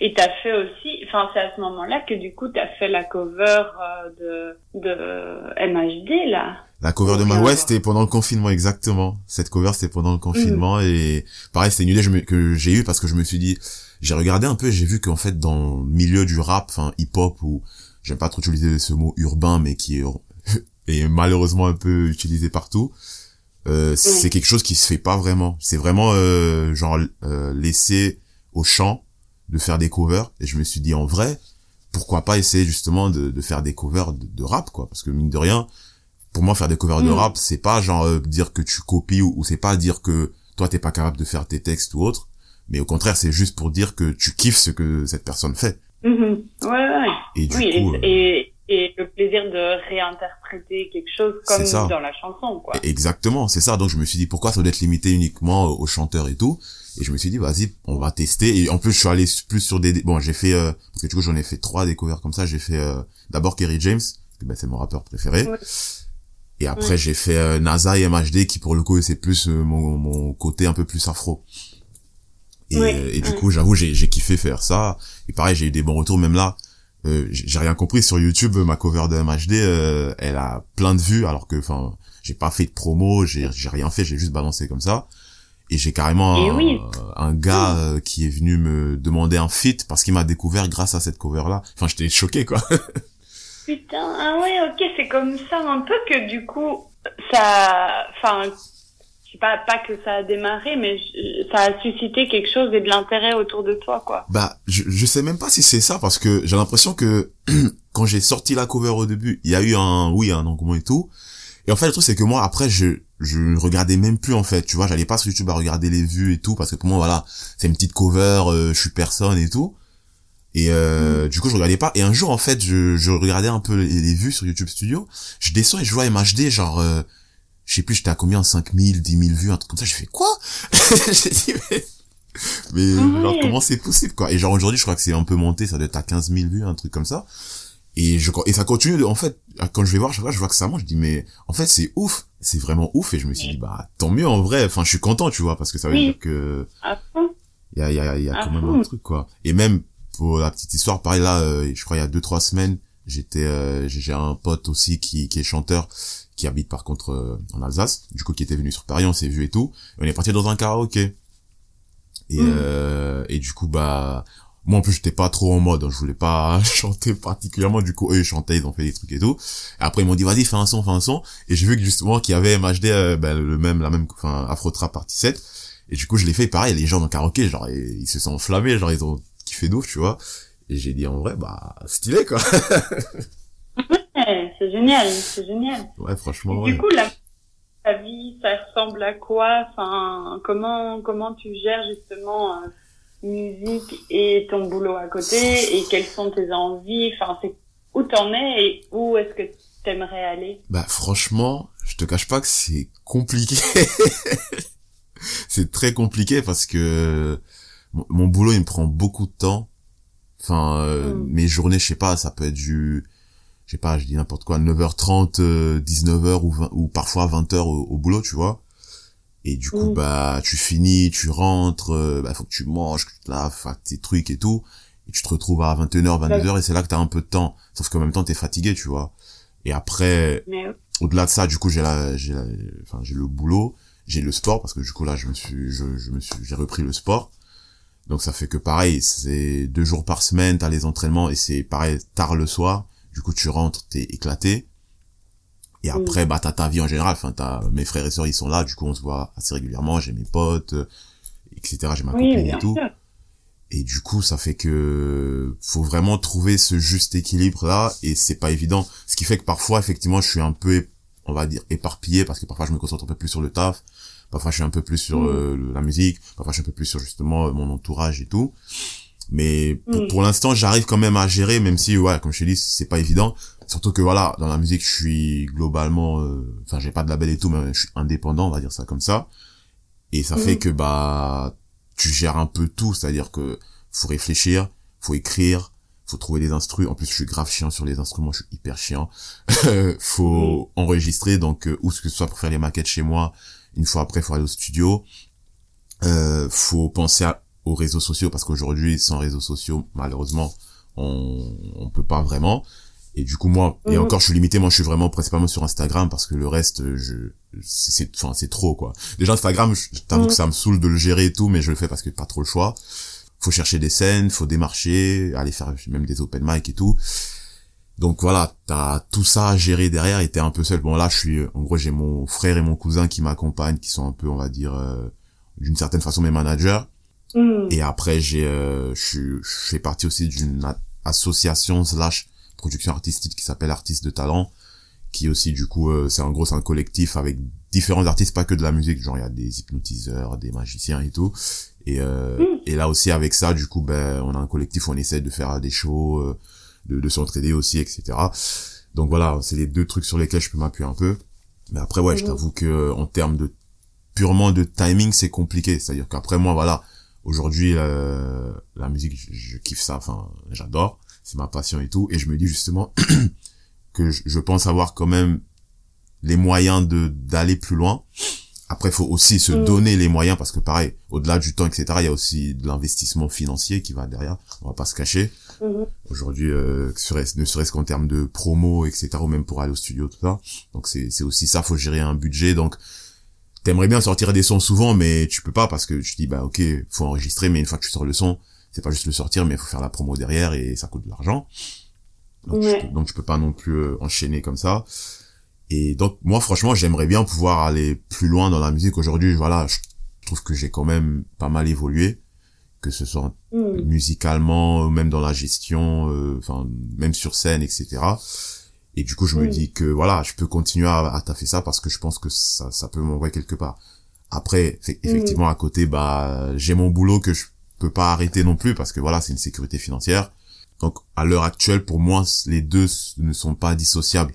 Et t'as fait aussi, enfin c'est à ce moment-là que du coup t'as fait la cover euh, de de MHD là. La cover de ma ouais c'était pendant le confinement exactement. Cette cover c'était pendant le confinement mm. et pareil c'était une idée que j'ai eue parce que je me suis dit j'ai regardé un peu j'ai vu qu'en fait dans le milieu du rap enfin hip hop ou j'aime pas trop utiliser ce mot urbain mais qui est est malheureusement un peu utilisé partout. Euh, c'est quelque chose qui se fait pas vraiment. C'est vraiment euh, genre euh, laisser au chant de faire des covers et je me suis dit en vrai pourquoi pas essayer justement de, de faire des covers de, rap quoi parce que mine de rien pour moi faire des covers de mm. rap c'est pas genre euh, dire que tu copies ou, c'est pas dire que toi t'es pas capable de faire tes textes ou autre. Mais au contraire c'est juste pour dire que tu kiffes ce que cette personne fait. Mm-hmm. ouais, ouais, et du coup, euh, et, et, le plaisir de réinterpréter quelque chose comme dans la chanson quoi. Exactement c'est ça. Donc je me suis dit pourquoi ça doit être limité uniquement aux chanteurs et tout? Et je me suis dit vas-y on va tester. Et en plus je suis allé plus sur des bon j'ai fait euh, parce que du coup j'en ai fait trois découvertes comme ça. J'ai fait euh, d'abord Kerry James ben, c'est mon rappeur préféré Et après, j'ai fait euh, NASA et MHD qui, pour le coup, c'est plus euh, mon, mon côté un peu plus afro. Et, euh, et du coup, j'avoue, j'ai, j'ai kiffé faire ça. Et pareil, j'ai eu des bons retours. Même là, euh, j'ai rien compris sur YouTube. Ma cover de MHD, euh, elle a plein de vues, alors que, enfin, j'ai pas fait de promo, j'ai, j'ai rien fait, j'ai juste balancé comme ça. Et j'ai carrément un, un, gars qui est venu me demander un feat parce qu'il m'a découvert grâce à cette cover là. Enfin, j'étais choqué quoi. Putain, ah ouais, ok, c'est comme ça un peu que du coup, ça, enfin, je sais pas, pas que ça a démarré, mais ça a suscité quelque chose et de l'intérêt autour de toi, quoi. Bah, je, je sais même pas si c'est ça, parce que j'ai l'impression que quand j'ai sorti la cover au début, il y a eu un, oui, un engouement et tout. Et en fait, le truc, c'est que moi, après, je, je regardais même plus, en fait, tu vois, j'allais pas sur YouTube à regarder les vues et tout, parce que pour moi, voilà, c'est une petite cover, euh, je suis personne et tout. Et euh, mm. du coup, je regardais pas. Et un jour, en fait, je, je regardais un peu les, vues sur YouTube Studio. Je descends et je vois MHD, genre, euh, je sais plus, j'étais à combien 5000, 10 000 vues, un truc comme ça. J'ai fait quoi? J'ai dit, mais, mais ah genre, comment c'est possible, quoi? Et genre, aujourd'hui, je crois que c'est un peu monté, ça doit être à 15 000 vues, un truc comme ça. Et je et ça continue, en fait, quand je vais voir, je vois, je vois que ça monte, je dis, mais en fait, c'est ouf. C'est vraiment ouf. Et je me suis dit, bah, tant mieux en vrai. Enfin, je suis content, tu vois, parce que ça veut dire que... Il y a, y a, y a quand même un truc, quoi. Et même, pour la petite histoire, pareil là, euh, je crois il y a deux trois semaines, j'étais, euh, j'ai un pote aussi qui, qui est chanteur, qui habite par contre euh, en Alsace, du coup qui était venu sur Paris, on s'est vu et tout, et on est parti dans un karaoké. Et, mmh. et du coup bah moi en plus j'étais pas trop en mode, hein, je voulais pas chanter particulièrement, du coup eux ils chantaient, ils ont fait des trucs et tout. Et après ils m'ont dit vas-y fais un son, fais un son. Et j'ai vu que justement qu'il y avait MHD, ben, le même, la même, enfin Afro Trap Party 7. Et du coup je l'ai fait pareil, les gens dans le karaoké, genre ils, se sont enflammés, genre ils ont qui fait d'ouf, tu vois. Et j'ai dit en vrai, bah, stylé, quoi. ouais, c'est génial, c'est génial. Ouais, franchement, Du coup, la, ta vie, ça ressemble à quoi? Enfin, comment, comment tu gères justement euh, musique et ton boulot à côté? Et quelles sont tes envies? Enfin, c'est où t'en es et où est-ce que t'aimerais aller? Bah, franchement, je te cache pas que c'est compliqué. c'est très compliqué parce que mon boulot il me prend beaucoup de temps. Enfin euh, mm. mes journées je sais pas ça peut être du je sais pas je dis n'importe quoi 9h30 19h euh, ou ou parfois 20h au, boulot tu vois. Et du coup mm. bah tu finis tu rentres euh, bah faut que tu manges que tu te laves tes trucs et tout. Et tu te retrouves à 21h 22h et c'est là que t'as un peu de temps. Sauf qu'en même temps t'es fatigué tu vois. Et après au-delà de ça du coup j'ai la j'ai enfin j'ai le boulot j'ai le sport parce que du coup là je me suis je, je me suis j'ai repris le sport donc ça fait que pareil, c'est deux jours par semaine, t'as les entraînements et c'est pareil tard le soir. Du coup tu rentres, t'es éclaté. Et après, bah t'as ta vie en général. Enfin, t'as mes frères et sœurs, ils sont là. Du coup, on se voit assez régulièrement. J'ai mes potes, etc. J'ai ma copine et tout. Et du coup, ça fait que faut vraiment trouver ce juste équilibre là. Et c'est pas évident. Ce qui fait que parfois, effectivement, je suis un peu, on va dire, éparpillé parce que parfois je me concentre un peu plus sur le taf Parfois, je suis un peu plus sur mm. euh, la musique. Parfois, je suis un peu plus sur justement euh, mon entourage et tout. Mais pour, mm. l'instant, j'arrive quand même à gérer, même si, ouais, comme je te dis, c'est pas évident. Surtout que voilà, dans la musique, je suis globalement, euh, enfin, j'ai pas de label et tout, mais je suis indépendant, on va dire ça comme ça. Et ça fait mm. que bah, tu gères un peu tout, c'est-à-dire que faut réfléchir, faut écrire, faut trouver des instruments. En plus, je suis grave chiant sur les instruments, je suis hyper chiant. faut enregistrer, donc euh, ou ce que ce soit pour faire les maquettes chez moi, une fois après, faut aller au studio. Euh, faut penser aux réseaux sociaux parce qu'aujourd'hui, sans réseaux sociaux, malheureusement, on on peut pas vraiment. Et du coup, moi, et mhm. encore, je suis limité. Moi, je suis vraiment principalement sur Instagram parce que le reste, je, c'est, enfin, c'est trop, quoi. Déjà, Instagram, je t'avoue que mhm. ça me saoule de le gérer et tout, mais je le fais parce que pas trop le choix. Faut chercher des scènes, faut démarcher, aller faire même des open mic et tout. Donc voilà, t'as tout ça à gérer derrière et t'es un peu seul. Bon là, je suis, en gros, j'ai mon frère et mon cousin qui m'accompagnent, qui sont un peu, on va dire, euh, d'une certaine façon mes managers. Mm. Et après, j'ai, euh, je, je fais partie aussi d'une association slash production artistique qui s'appelle Artistes de Talent, qui aussi du coup, euh, c'est en gros c'est un collectif avec différents artistes, pas que de la musique, genre il y a des hypnotiseurs, des magiciens et tout. Et, mm. et là aussi avec ça, du coup, ben on a un collectif où on essaie de faire des shows de, de s'entraider aussi, etc. Donc voilà, c'est les deux trucs sur lesquels je peux m'appuyer un peu. Mais après, ouais, je mhm. t'avoue que en termes de purement de timing, c'est compliqué. C'est-à-dire qu'après moi, voilà, aujourd'hui, euh, la musique, je, kiffe ça. Enfin, j'adore. C'est ma passion et tout. Et je me dis justement que je, pense avoir quand même les moyens de d'aller plus loin. Après, faut aussi se Mm. donner les moyens parce que pareil, au-delà du temps, etc., il y a aussi de l'investissement financier qui va derrière. On va pas se cacher. Mhm. Aujourd'hui, euh, ne serait-ce qu'en termes de promo, etc., ou même pour aller au studio, tout ça. Donc c'est aussi ça, faut gérer un budget. Donc t'aimerais bien sortir des sons souvent, mais tu peux pas parce que tu te dis bah ok, faut enregistrer, mais une fois que tu sors le son, c'est pas juste le sortir, mais il faut faire la promo derrière et ça coûte de l'argent. Donc, Ouais. tu, donc tu peux pas non plus euh, enchaîner comme ça. Et donc moi franchement j'aimerais bien pouvoir aller plus loin dans la musique aujourd'hui. Voilà, je trouve que j'ai quand même pas mal évolué, que ce soit Mhm. musicalement, euh, même dans la gestion, euh, enfin même sur scène, etc. Et du coup, je me Oui. dis que voilà, je peux continuer à, à taffer ça parce que je pense que ça, ça peut m'envoyer quelque part. Après, fait- effectivement, à côté, bah j'ai mon boulot que je peux pas arrêter non plus parce que voilà, c'est une sécurité financière. Donc à l'heure actuelle, pour moi, les deux ne sont pas dissociables.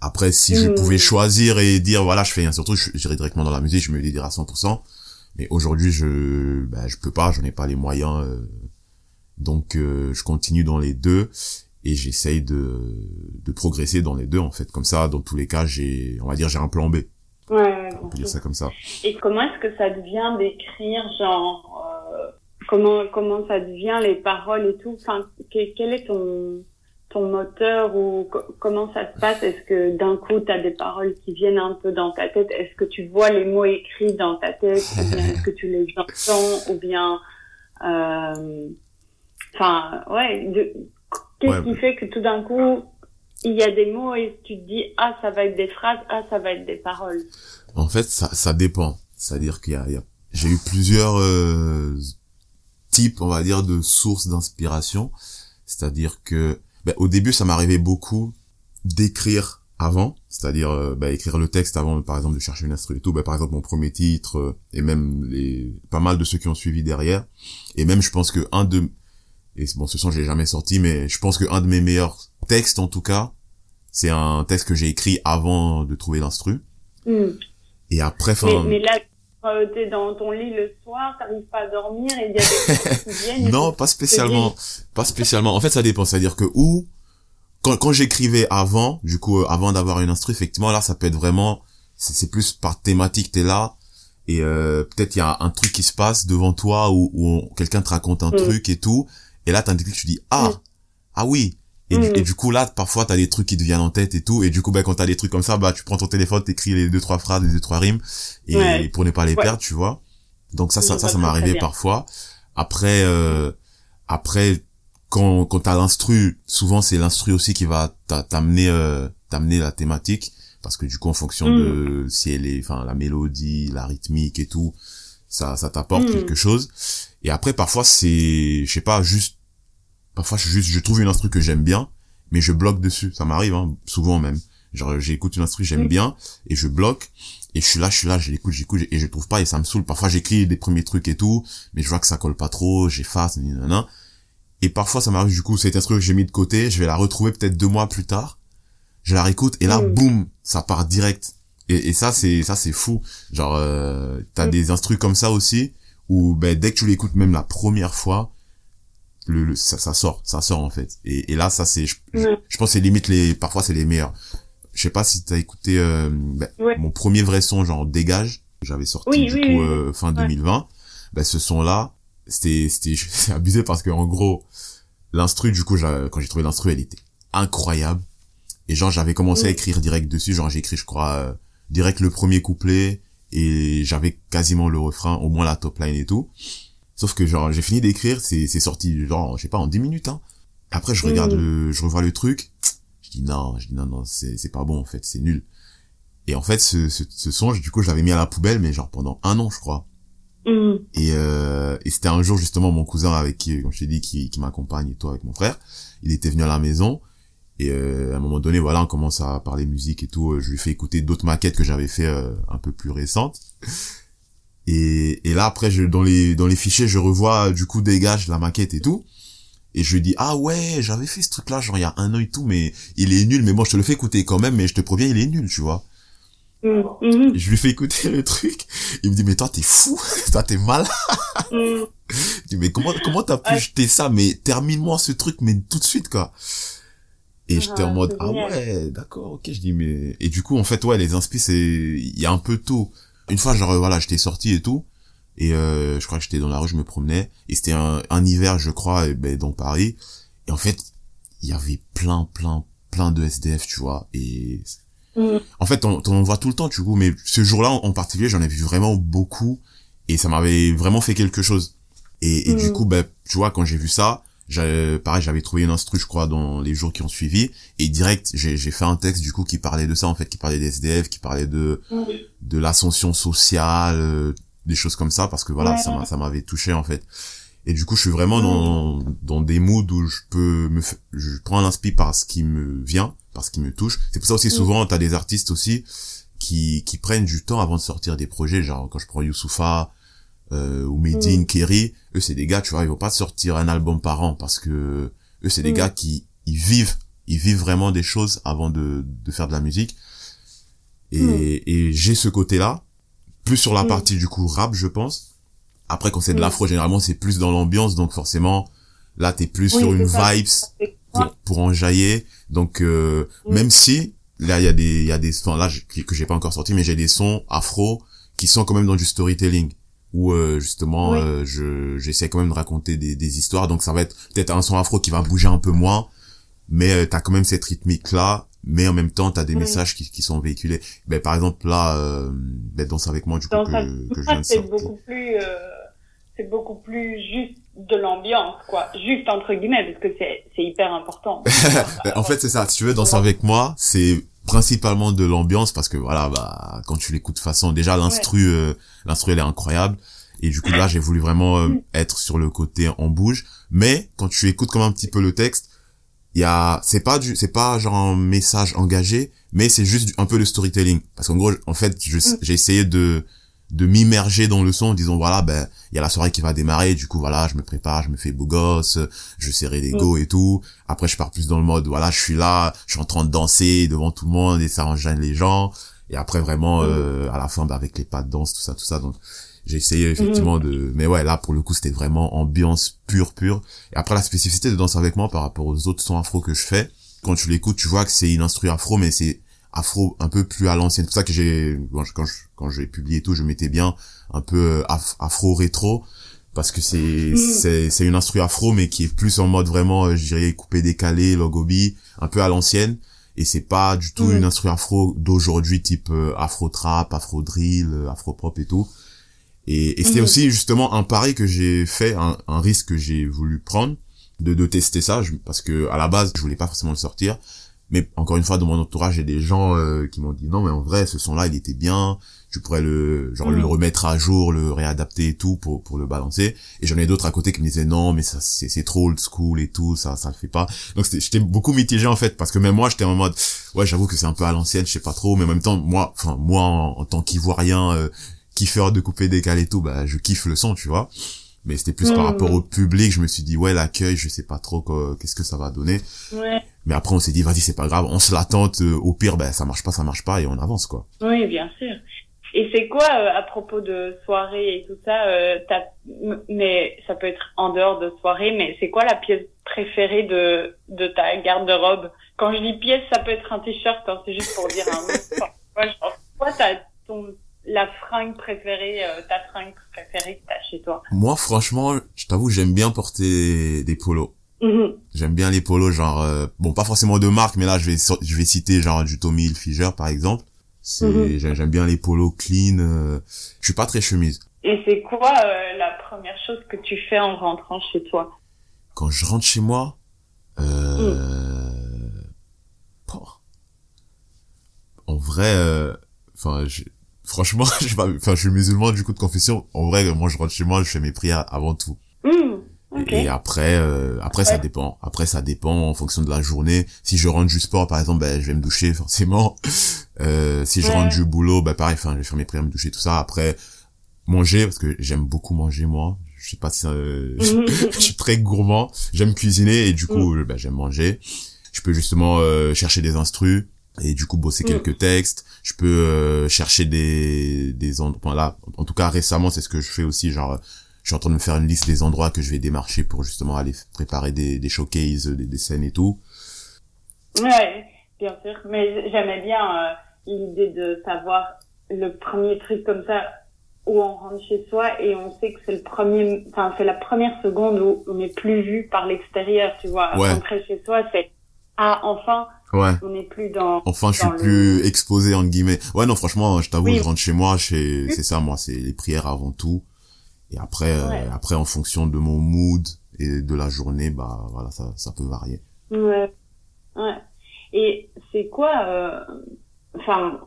Après, si je pouvais choisir et dire voilà, je fais un surtout, je- j'irais directement dans la musique, je me dédierais à 100%. Mais aujourd'hui, je bah, je peux pas, j'en ai pas les moyens. euh, donc euh, je continue dans les deux et j'essaye de de progresser dans les deux en fait. Comme ça, dans tous les cas, j'ai on va dire j'ai un plan B. Ouais, On peut dire ça comme ça. Et comment est-ce que ça devient d'écrire, genre, euh, comment, comment ça devient les paroles et tout? Enfin, que- quel est ton, ton moteur ou co- comment ça se passe? Est-ce que d'un coup, tu as des paroles qui viennent un peu dans ta tête? Est-ce que tu vois les mots écrits dans ta tête? Ou bien est-ce que tu les entends? Ou bien... euh, Enfin, ouais, de- qu'est-ce Ouais, qui mais- fait que tout d'un coup, il y a des mots et tu te dis, ah, ça va être des phrases, ah, ça va être des paroles? En fait, ça, ça dépend. C'est-à-dire qu'il y a, il y a- j'ai eu plusieurs euh, types, on va dire, de sources d'inspiration. C'est-à-dire que, ben, au début, ça m'arrivait beaucoup d'écrire avant, c'est-à-dire euh, ben, écrire le texte avant, par exemple, de chercher une instru et tout. Ben, par exemple, mon premier titre euh, et même les pas mal de ceux qui ont suivi derrière. Et même, je pense que un de et bon, ce son, je l'ai jamais sorti, mais je pense que un de mes meilleurs textes, en tout cas, c'est un texte que j'ai écrit avant de trouver l'instru. Hmm. Et après, Mais, enfin, mais là, euh, t'es dans ton lit le soir, t'arrives pas à dormir et il y a des choses qui viennent. non, pas spécialement, pas spécialement. En fait, ça dépend. C'est-à-dire que où, quand, quand j'écrivais avant, du coup, euh, avant d'avoir une instru, effectivement, là, ça peut être vraiment, c'est plus par thématique, t'es là, et euh, peut-être il y a un truc qui se passe devant toi, où on- quelqu'un te raconte un Mm. truc et tout, et là, t'as un déclic, tu dis, ah, Mm. ah oui. Et, du, Mm. et du coup, là, parfois, t'as des trucs qui te viennent en tête et tout, et du coup, bah, quand t'as des trucs comme ça, bah, tu prends ton téléphone, t'écris les deux, trois phrases, les deux, trois rimes, et Ouais. pour ne pas les Ouais. perdre, tu vois. Donc ça, ça, vois ça, ça m'est arrivé bien. parfois. Après, euh, après, quand, quand t'as l'instru, souvent c'est l'instru aussi qui va t'a- t'amener, euh, t'amener la thématique, parce que du coup, en fonction Mm. de si elle est, enfin, la mélodie, la rythmique et tout, ça, ça t'apporte Mm. quelque chose. Et après, parfois, c'est, je sais pas, juste, parfois, je juste, je trouve une instru que j'aime bien, mais je bloque dessus. Ça m'arrive, hein, souvent même. Genre, j'écoute une instru, j'aime bien, et je bloque, et je suis là, je suis là, je l'écoute, j'écoute, et je trouve pas, et ça me saoule. Parfois, j'écris des premiers trucs et tout, mais je vois que ça colle pas trop, j'efface, nanana. Et parfois, ça m'arrive, du coup, cette instru que j'ai mis de côté, je vais la retrouver peut-être deux mois plus tard, je la réécoute, et là, boum, ça part direct. Et, et ça, c'est, ça, c'est fou. Genre, euh, t'as des instrus comme ça aussi, où, ben, dès que tu l'écoutes même la première fois, le, le- ça, ça sort, ça sort, en fait. Et, et là, ça, c'est, je, je- pense c'est limite les, parfois, c'est les meilleurs. Je sais pas si t'as écouté, euh, ben, Ouais. mon premier vrai son, genre, Dégage, j'avais sorti, Oui, du oui, coup, euh, fin Ouais. 2020. Ben, ce son-là, c'était, c'était, c'est abusé parce que, en gros, l'instru, du coup, quand j'ai trouvé l'instru, elle était incroyable. Et genre, j'avais commencé à écrire direct dessus. Genre, j'ai écrit, je crois, euh, direct le premier couplet. Et j'avais quasiment le refrain, au moins la top line et tout. Sauf que, genre, j'ai fini d'écrire, c'est, c'est sorti, genre, je sais pas, en 10 minutes, hein. Après, je regarde Mm. le, je revois le truc. Je dis non, je dis non, non, c'est, c'est pas bon, en fait, c'est nul. Et en fait, ce, ce, ce son, du coup, je l'avais mis à la poubelle, mais genre pendant un an, je crois. Hmm. Et, euh, et c'était un jour justement mon cousin avec qui, comme je t'ai dit, qui, qui m'accompagne et toi avec mon frère. Il était venu à la maison et euh, à un moment donné, voilà, on commence à parler musique et tout. Je lui fais écouter d'autres maquettes que j'avais fait euh, un peu plus récentes. Et, et là après, je, dans les dans les fichiers, je revois du coup dégage la maquette et tout. Et je lui dis ah ouais, j'avais fait ce truc là genre il y a un an et tout, mais il est nul. Mais bon, je te le fais écouter quand même, mais je te préviens, il est nul, tu vois. Hmm. Mhm. Et je lui fais écouter le truc. Il me dit mais toi t'es fou, toi t'es malade. Hmm. Je dis, mais comment comment t'as pu Ouais. jeter ça? Mais termine-moi ce truc mais tout de suite quoi Et j'étais en mode, ah ouais, d'accord, ok, je dis, mais, et du coup, en fait, ouais, les inspi, c'est, il y a un peu tout. Une fois, genre, voilà, j'étais sorti et tout, et euh, je crois que j'étais dans la rue, je me promenais, et c'était un, un hiver, je crois, et, ben, dans Paris, et en fait, il y avait plein, plein, plein de SDF, tu vois, et mm. en fait, on, on voit tout le temps, tu vois, mais ce jour-là, en, particulier, j'en ai vu vraiment beaucoup, et ça m'avait vraiment fait quelque chose. Et, et du mm. coup, ben, tu vois, quand j'ai vu ça, pareil j'avais trouvé une instru je crois dans les jours qui ont suivi. Et direct j'ai j'ai fait un texte du coup qui parlait de ça en fait qui parlait des SDF qui parlait de de l'ascension sociale des choses comme ça parce que voilà ça ça m'avait touché en fait. Et du coup je suis vraiment dans dans des moods où je peux me je prends l'inspi par ce qui me vient par ce qui me touche. C'est pour ça aussi souvent t'as des artistes aussi qui qui prennent du temps avant de sortir des projets. Genre quand je prends Youssoufa euh, ou Medine, mm. Kerry, eux c'est des gars, tu vois, ils vont pas sortir un album par an parce que eux c'est des mm. gars qui ils vivent, ils vivent vraiment des choses avant de, de faire de la musique. Et, mm. et j'ai ce côté-là, plus sur la partie du coup rap, je pense. Après quand c'est de l'afro, généralement c'est plus dans l'ambiance, donc forcément là t'es plus sur une vibes pour, pour enjailler. Donc euh, même si là il y a des il y a des sons là que j'ai pas encore sorti, mais j'ai des sons afro qui sont quand même dans du storytelling où euh, justement euh, je j'essaie quand même de raconter des, des histoires. Donc ça va être peut-être un son afro qui va bouger un peu moins mais euh, t'as quand même cette rythmique là mais en même temps t'as des messages qui, qui sont véhiculés. Ben par exemple là euh, ben, danse avec moi du coup que, que je viens de c'est beaucoup plus euh, c'est beaucoup plus juste de l'ambiance quoi. Juste entre guillemets parce que c'est c'est hyper important. Ben, en fait c'est ça. Si tu veux danser avec moi c'est principalement de l'ambiance parce que voilà bah quand tu l'écoutes de façon déjà l'instru euh, l'instru elle est incroyable. Et du coup là j'ai voulu vraiment euh, être sur le côté en bouge. Mais quand tu écoutes comme un petit peu le texte il y a c'est pas du c'est pas genre un message engagé mais c'est juste un peu le storytelling. Parce qu'en gros en fait mm. j'ai essayé de de m'immerger dans le son en disant voilà ben il y a la soirée qui va démarrer du coup voilà je me prépare je me fais beau gosse je serrai les go et tout. Après je pars plus dans le mode voilà je suis là je suis en train de danser devant tout le monde et ça enjaîne les gens. Et après vraiment euh, à la fin ben, avec les pas de danse tout ça tout ça. Donc j'ai essayé effectivement de mais ouais là pour le coup c'était vraiment ambiance pure pure. Et après la spécificité de danse avec moi par rapport aux autres sons afro que je fais quand tu l'écoutes tu vois que c'est une instru afro mais c'est afro un peu plus à l'ancienne. C'est pour ça que j'ai quand je, quand j'ai publié tout, je mettais bien un peu euh, afro rétro parce que c'est mm. c'est c'est une instru afro mais qui est plus en mode vraiment euh, je dirais coupé décalé, logobi, un peu à l'ancienne et c'est pas du tout une instru afro d'aujourd'hui type euh, afro trap, afro drill, afro pop et tout. Et, et c'est mm. aussi justement un pari que j'ai fait, un, un risque que j'ai voulu prendre de, de tester ça parce que à la base je voulais pas forcément le sortir mais encore une fois dans mon entourage il y a des gens euh, qui m'ont dit non mais en vrai ce son là il était bien. Tu pourrais le genre le remettre à jour le réadapter et tout pour pour le balancer. Et j'en ai d'autres à côté qui me disaient non mais ça c'est c'est trop old school et tout ça ça le fait pas. Donc j'étais beaucoup mitigé en fait parce que même moi j'étais en mode ouais j'avoue que c'est un peu à l'ancienne je sais pas trop mais en même temps moi enfin moi en, tant qu'ivoirien euh, kiffeur de couper décalé et tout bah je kiffe le son tu vois mais c'était plus par rapport au public. Je me suis dit ouais l'accueil je sais pas trop qu'est-ce que ça va donner. Ouais. mais après on s'est dit vas-y c'est pas grave. On se l'attente euh, au pire ben ça marche pas ça marche pas et on avance quoi. Oui bien sûr. Et c'est quoi euh, à propos de soirée et tout ça euh, mais ça peut être en dehors de soirée mais c'est quoi la pièce préférée de de ta garde-robe? Quand je dis pièce ça peut être un t-shirt hein, c'est juste pour dire un mot. Quoi t'as ton la fringue préférée, euh, ta fringue préférée que t'as chez toi Moi, franchement, je t'avoue, j'aime bien porter des polos. Mm-hmm. J'aime bien les polos, genre, euh, bon, pas forcément de marque, mais là, je vais, je vais citer genre du Tommy Hilfiger, par exemple. C'est, mm-hmm. j'aime bien les polos clean. Euh, je suis pas très chemise. Et c'est quoi la première chose que tu fais en rentrant chez toi? Quand je rentre chez moi, euh... Mm. en vrai, enfin, franchement, je, enfin, je suis musulman du coup de confession. En vrai, moi, je rentre chez moi, je fais mes prières avant tout. Mmh, Et après, euh, après, ça dépend. Après, ça dépend en fonction de la journée. Si je rentre du sport, par exemple, ben, je vais me doucher forcément. Euh, si je rentre du boulot, ben, pareil, enfin, je vais faire mes prières, me doucher, tout ça. Après, manger, parce que j'aime beaucoup manger, moi. Je sais pas si euh, je, suis très gourmand. J'aime cuisiner et du coup, mmh. ben, j'aime manger. Je peux justement euh, chercher des instrus et du coup bosser mm. quelques textes je peux euh, chercher des des endroits là en tout cas récemment c'est ce que je fais aussi genre je suis en train de me faire une liste des endroits que je vais démarcher pour justement aller préparer des des showcases des, des scènes et tout Ouais, bien sûr. Mais j'aimais bien euh, l'idée de savoir le premier truc comme ça où on rentre chez soi et on sait que c'est le premier, enfin c'est la première seconde où on n'est plus vu par l'extérieur, tu vois. Ouais. Rentrer chez soi, c'est ah enfin Ouais. on n'est plus dans. Enfin, je suis le- plus exposé entre guillemets. Ouais, non, franchement, je t'avoue, Oui. je rentre chez moi, c'est c'est ça, moi, c'est les prières avant tout. Et après, euh, après, en fonction de mon mood et de la journée, bah voilà, ça, ça peut varier. Ouais. Ouais. Et c'est quoi, euh, enfin,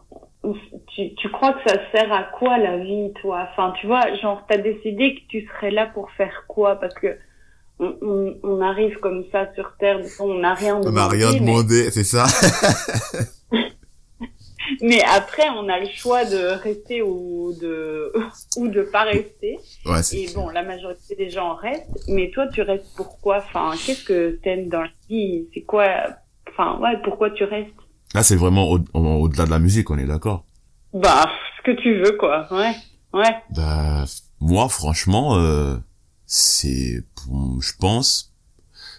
tu, tu crois que ça sert à quoi la vie, toi? Enfin, tu vois, genre, t'as décidé que tu serais là pour faire quoi? Parce que on, on, on arrive comme ça sur Terre, on n'a rien On demandé. n'a rien mais- demandé, c'est ça. Mais, après, on a le choix de rester ou de ou de pas rester. Ouais, Et bon, la majorité des gens restent. Mais toi, tu restes pourquoi? Enfin, qu'est-ce que t'aimes dans la vie? C'est quoi Enfin, ouais, pourquoi tu restes? Là, c'est vraiment au- au- au-delà de la musique, on est d'accord. Bah, ce que tu veux, quoi. Ouais, ouais. Bah, moi, franchement, euh, c'est, je pense,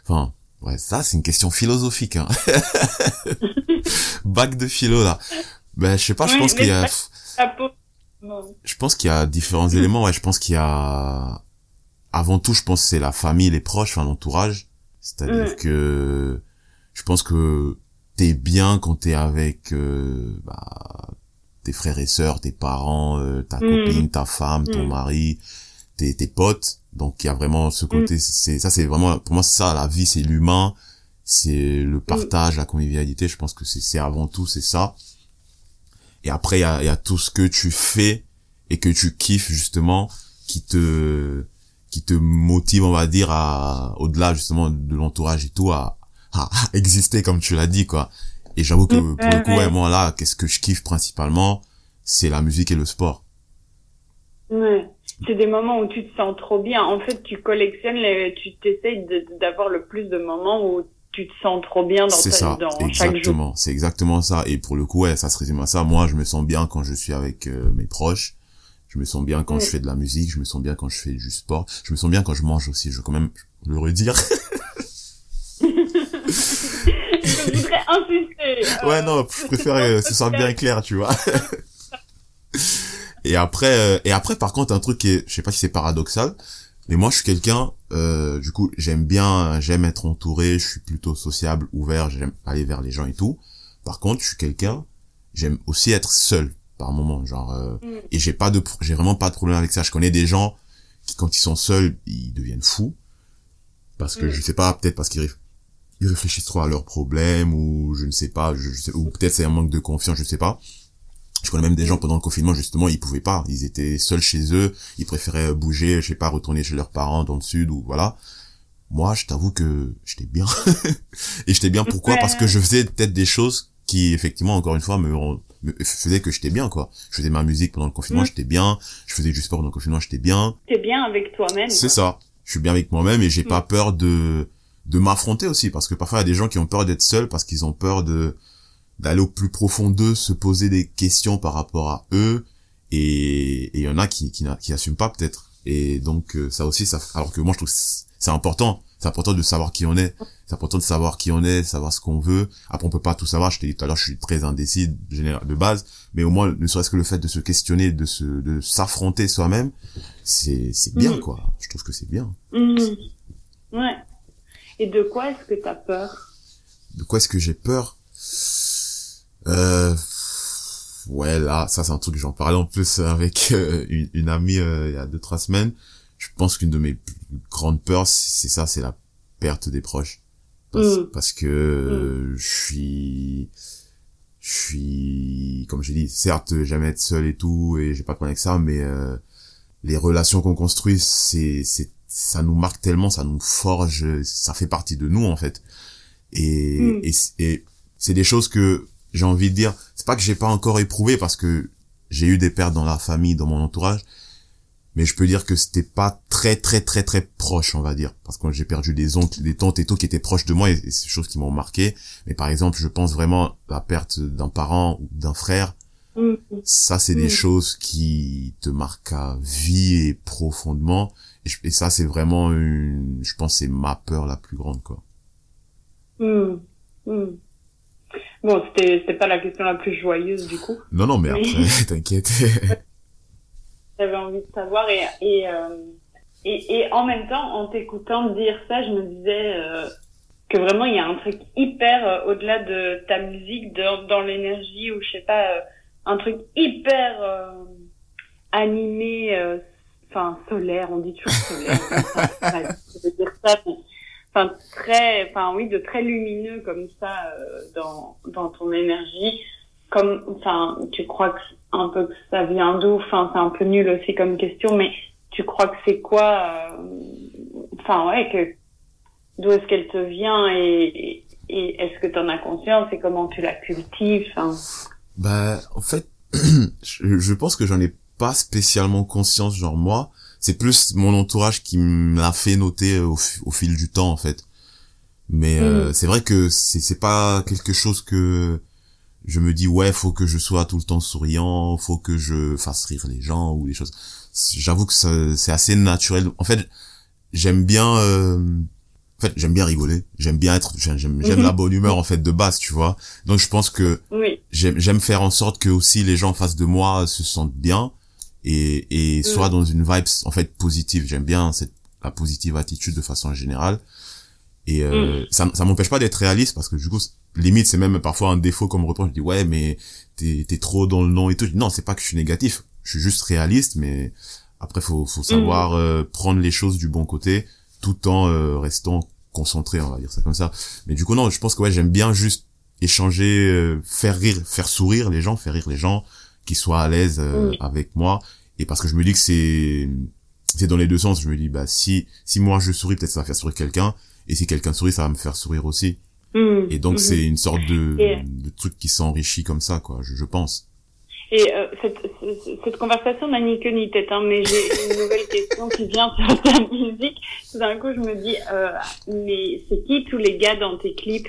enfin, ouais, ça, c'est une question philosophique, hein. Bac de philo, là. Ben, je sais pas, je pense qu'il y a, je pense qu'il y a différents éléments, ouais, je pense qu'il y a, avant tout, je pense que c'est la famille, les proches, enfin, l'entourage. C'est-à-dire Mm. que, je pense que t'es bien quand t'es avec, euh, bah, tes frères et sœurs, tes parents, euh, ta Mm. copine, ta femme, ton Mm. mari, tes, tes potes. Donc il y a vraiment ce côté, c'est ça, c'est vraiment pour moi c'est ça la vie, c'est l'humain, c'est le partage, la convivialité. Je pense que c'est c'est avant tout c'est ça. Et après il y a, il y a tout ce que tu fais et que tu kiffes justement, qui te qui te motive, on va dire, à au-delà justement de l'entourage et tout, à, à exister comme tu l'as dit quoi. Et j'avoue que Mm, pour le coup, ouais. moi là, qu'est-ce que je kiffe principalement, c'est la musique et le sport. Ouais. C'est des moments où tu te sens trop bien. En fait, tu collectionnes les, tu t'essayes d'avoir le plus de moments où tu te sens trop bien dans, C'est ta, ça, dans exactement. C'est exactement ça. Et pour le coup, ouais, ça se résume à ça. Moi, je me sens bien quand je suis avec euh, mes proches. Je me sens bien quand Mm. je fais de la musique. Je me sens bien quand je fais du sport. Je me sens bien quand je mange aussi. Je veux quand même le redire. Je voudrais insister. ouais, Euh, non, je préfère euh, que ce soit bien clair, tu vois. et après, euh, et après, par contre, un truc qui est, je sais pas si c'est paradoxal, mais moi, je suis quelqu'un, euh, du coup, j'aime bien, j'aime être entouré, je suis plutôt sociable, ouvert, j'aime aller vers les gens et tout. Par contre, je suis quelqu'un, j'aime aussi être seul par moment, genre, euh, Mm. et j'ai pas de, j'ai vraiment pas de problème avec ça. Je connais des gens qui, quand ils sont seuls, ils deviennent fous parce que Mm. je sais pas, peut-être parce qu'ils réf- ils réfléchissent trop à leurs problèmes ou je ne sais pas, je, je sais, ou peut-être c'est un manque de confiance, je sais pas. Je connais même des gens pendant le confinement justement, ils pouvaient pas, ils étaient seuls chez eux, ils préféraient bouger, je sais pas, retourner chez leurs parents dans le sud ou voilà. Moi, je t'avoue que j'étais bien. Et j'étais bien pourquoi? Parce que je faisais peut-être des choses qui effectivement encore une fois me, me faisaient que j'étais bien quoi. Je faisais ma musique pendant le confinement, Mm. j'étais bien, je faisais du sport pendant le confinement, j'étais bien. T'es bien avec toi-même. C'est ça. Je suis bien avec moi-même et j'ai Mm. pas peur de de m'affronter aussi parce que parfois il y a des gens qui ont peur d'être seuls parce qu'ils ont peur de d'aller au plus profond d'eux, se poser des questions par rapport à eux et et il y en a qui qui qui assument pas peut-être. Et donc euh, ça aussi ça alors que moi je trouve c'est important, c'est important de savoir qui on est, c'est important de savoir qui on est, savoir ce qu'on veut. Après on peut pas tout savoir, je t'ai dit tout à l'heure je suis très indécis de base, mais au moins ne serait-ce que le fait de se questionner, de se de s'affronter soi-même, c'est c'est bien Mm. quoi. Je trouve que c'est bien. Mhm. Ouais. Et de quoi est-ce que t'as peur? De quoi est-ce que j'ai peur? Euh, Ouais, là, ça c'est un truc, j'en parlais en plus avec euh, une, une amie euh, il y a deux trois semaines. Je pense qu'une de mes plus grandes peurs, c'est ça, c'est la perte des proches. Parce, Mm. parce que euh, je suis, je suis, comme j'ai dit, certes, jamais être seul et tout, et j'ai pas de problème avec ça, mais euh, les relations qu'on construit, c'est, c'est, ça nous marque tellement, ça nous forge, ça fait partie de nous en fait. Et, Mm. et, et c'est des choses que j'ai envie de dire. C'est pas que j'ai pas encore éprouvé parce que j'ai eu des pertes dans la famille, dans mon entourage, mais je peux dire que c'était pas très très très très proche, on va dire, parce que j'ai perdu des oncles, des tantes et tout qui étaient proches de moi et, et c'est des choses qui m'ont marqué. Mais par exemple, je pense vraiment à la perte d'un parent ou d'un frère. Mhm. Ça, c'est des Mm. choses qui te marquent à vie et profondément. Et, je- et ça, c'est vraiment une, je pense, c'est ma peur la plus grande, quoi. Mhm. Bon, c'était c'était pas la question la plus joyeuse du coup. Non, non, mais après, t'inquiète. J'avais envie de savoir et et, euh, et et en même temps, en t'écoutant dire ça, je me disais euh, que vraiment il y a un truc hyper euh, au-delà de ta musique, dans, dans l'énergie ou je sais pas, euh, un truc hyper euh, animé, enfin solaire. On dit toujours solaire. je veux dire ça. Mais, enfin très, enfin oui, de très lumineux comme ça dans dans ton énergie. Comme, enfin, tu crois que un peu que ça vient d'où? Enfin, c'est un peu nul aussi comme question, mais tu crois que c'est quoi Enfin, ouais, que d'où est-ce qu'elle te vient et, et est-ce que tu en as conscience et comment tu la cultives? Hein Bah, en fait, je, je pense que j'en ai pas spécialement conscience, genre moi. C'est plus mon entourage qui me l'a fait noter au, au, fil du temps, en fait. Mais euh, mm. c'est vrai que c'est c'est pas quelque chose que je me dis ouais faut que je sois tout le temps souriant, faut que je fasse rire les gens ou des choses. J'avoue que c'est assez naturel. En fait, j'aime bien euh, en fait, j'aime bien rigoler, j'aime bien être, j'aime, j'aime mhm. la bonne humeur en fait de base, tu vois. Donc je pense que oui. j'aime, j'aime faire en sorte que aussi les gens en face de moi se sentent bien et et mhm. soient dans une vibe en fait positive. J'aime bien cette la positive attitude de façon générale. Et euh, mhm. ça ça m'empêche pas d'être réaliste parce que du coup limite c'est même parfois un défaut comme reproche. Je dis ouais mais t'es t'es trop dans le nom et tout. non c'est pas que je suis négatif, je suis juste réaliste mais après faut faut savoir euh, prendre les choses du bon côté tout en euh, restant concentré, on va dire ça comme ça. Mais du coup, non, je pense que ouais, j'aime bien juste échanger, euh, faire rire, faire sourire les gens, faire rire les gens, qui soient à l'aise euh, avec moi. Et parce que je me dis que c'est c'est dans les deux sens. Je me dis bah si si moi je souris, peut-être ça va faire sourire quelqu'un, et si quelqu'un sourit, ça va me faire sourire aussi. Mmh. Et donc mmh. c'est une sorte de, de truc qui s'enrichit comme ça, quoi. Je, je pense. Et euh, cette, cette, conversation n'a ni queue ni tête, hein, mais j'ai une nouvelle question qui vient sur ta musique. Tout d'un coup, je me dis, euh, mais c'est qui tous les gars dans tes clips?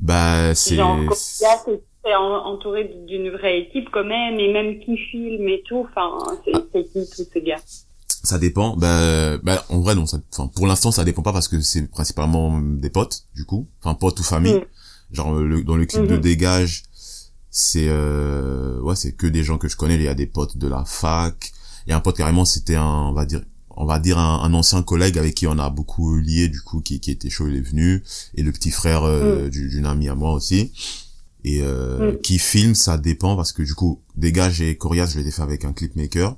Bah, c'est... Genre, c'est entouré d'une vraie équipe quand même, et même qui filme et tout. Enfin, c'est qui tous ces gars? Ça dépend. Bah, bah, en vrai, non. Ça, enfin, pour l'instant, ça dépend pas parce que c'est principalement des potes, du coup. Enfin, potes ou famille. Mm. Genre, le, dans le clip de mm-hmm. Dégage, c'est euh, ouais c'est que des gens que je connais il y a des potes de la fac il y a un pote carrément c'était un on va dire on va dire un, ancien collègue avec qui on a beaucoup lié du coup qui, qui était chaud il est venu et le petit frère euh, mm. d'une amie à moi aussi et euh, mm. qui filme ça dépend parce que du coup Dégage et Corias je l'ai fait avec un clipmaker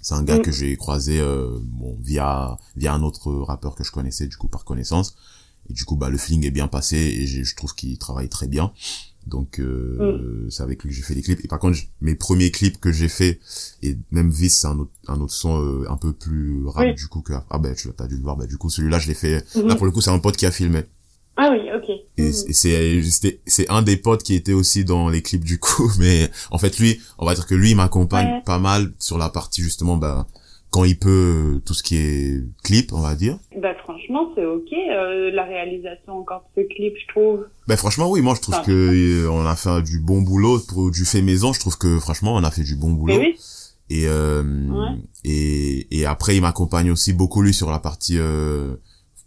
c'est un gars mm. que j'ai croisé euh, bon via via un autre rappeur que je connaissais du coup par connaissance et du coup bah le feeling est bien passé et je trouve qu'il travaille très bien donc euh, mm. c'est avec lui que j'ai fait les clips. Et par contre, mes premiers clips que j'ai fait, et même Vice, c'est un autre, un autre son euh, un peu plus rap du coup que ah ben tu as dû le voir. Ben du coup celui-là je l'ai fait. Mm-hmm. Là pour le coup c'est un pote qui a filmé. Ah oui, ok. Et, mm-hmm. c'est c'est un des potes qui était aussi dans les clips du coup, mais en fait lui, on va dire que lui il m'accompagne pas mal sur la partie justement ben quand il peut tout ce qui est clip, on va dire. Bah franchement, c'est ok euh, la réalisation encore de ce clip, je trouve. Bah franchement, oui, moi je trouve que euh, on a fait du bon boulot pour du fait maison. Je trouve que franchement, on a fait du bon boulot. Et oui. Et euh, et et après, il m'accompagne aussi beaucoup lui sur la partie, euh,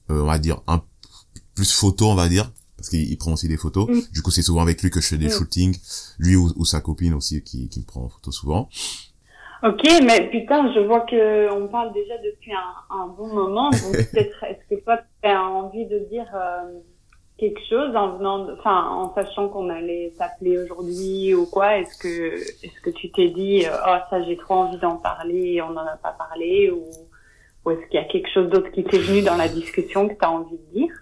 euh on va dire un plus photo, on va dire parce qu'il prend aussi des photos. Mm. Du coup, c'est souvent avec lui que je fais des mm. shootings. Lui ou, ou, sa copine aussi qui, qui me prend en photo souvent. Ok, mais putain, je vois que on parle déjà depuis un, un bon moment. Donc peut-être, est-ce que toi, tu as envie de dire euh, quelque chose en venant, enfin, en sachant qu'on allait s'appeler aujourd'hui ou quoi Est-ce que, est-ce que tu t'es dit, euh, oh ça, j'ai trop envie d'en parler, on n'en a pas parlé, ou, ou est-ce qu'il y a quelque chose d'autre qui t'est venu dans la discussion que tu as envie de dire?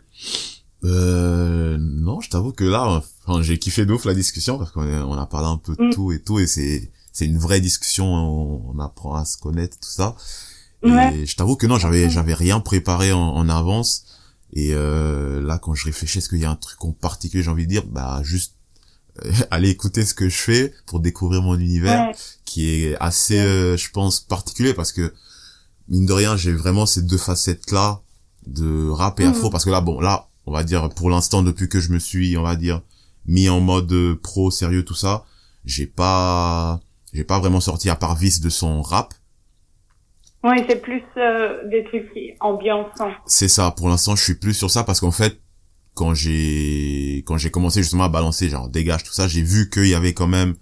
Euh, non, je t'avoue que là, enfin, j'ai kiffé d'ouf la discussion parce qu'on on a parlé un peu de mm. tout et tout et c'est c'est une vraie discussion, on, apprend à se connaître, tout ça. Et je t'avoue que non, j'avais j'avais rien préparé en, avance. Et euh, là, quand je réfléchis, est-ce qu'il y a un truc en particulier, j'ai envie de dire, bah juste euh, aller écouter ce que je fais pour découvrir mon univers, qui est assez, euh, je pense, particulier parce que mine de rien, j'ai vraiment ces deux facettes là de rap et afro, parce que là, bon, là, on va dire pour l'instant, depuis que je me suis, on va dire, mis en mode pro, sérieux, tout ça, j'ai pas j'ai pas vraiment sorti à part Vice de son rap. Oui, c'est plus euh, des trucs ambiançants. C'est ça. Pour l'instant, je suis plus sur ça parce qu'en fait, quand j'ai quand j'ai commencé justement à balancer genre dégage tout ça, j'ai vu qu'il y avait quand même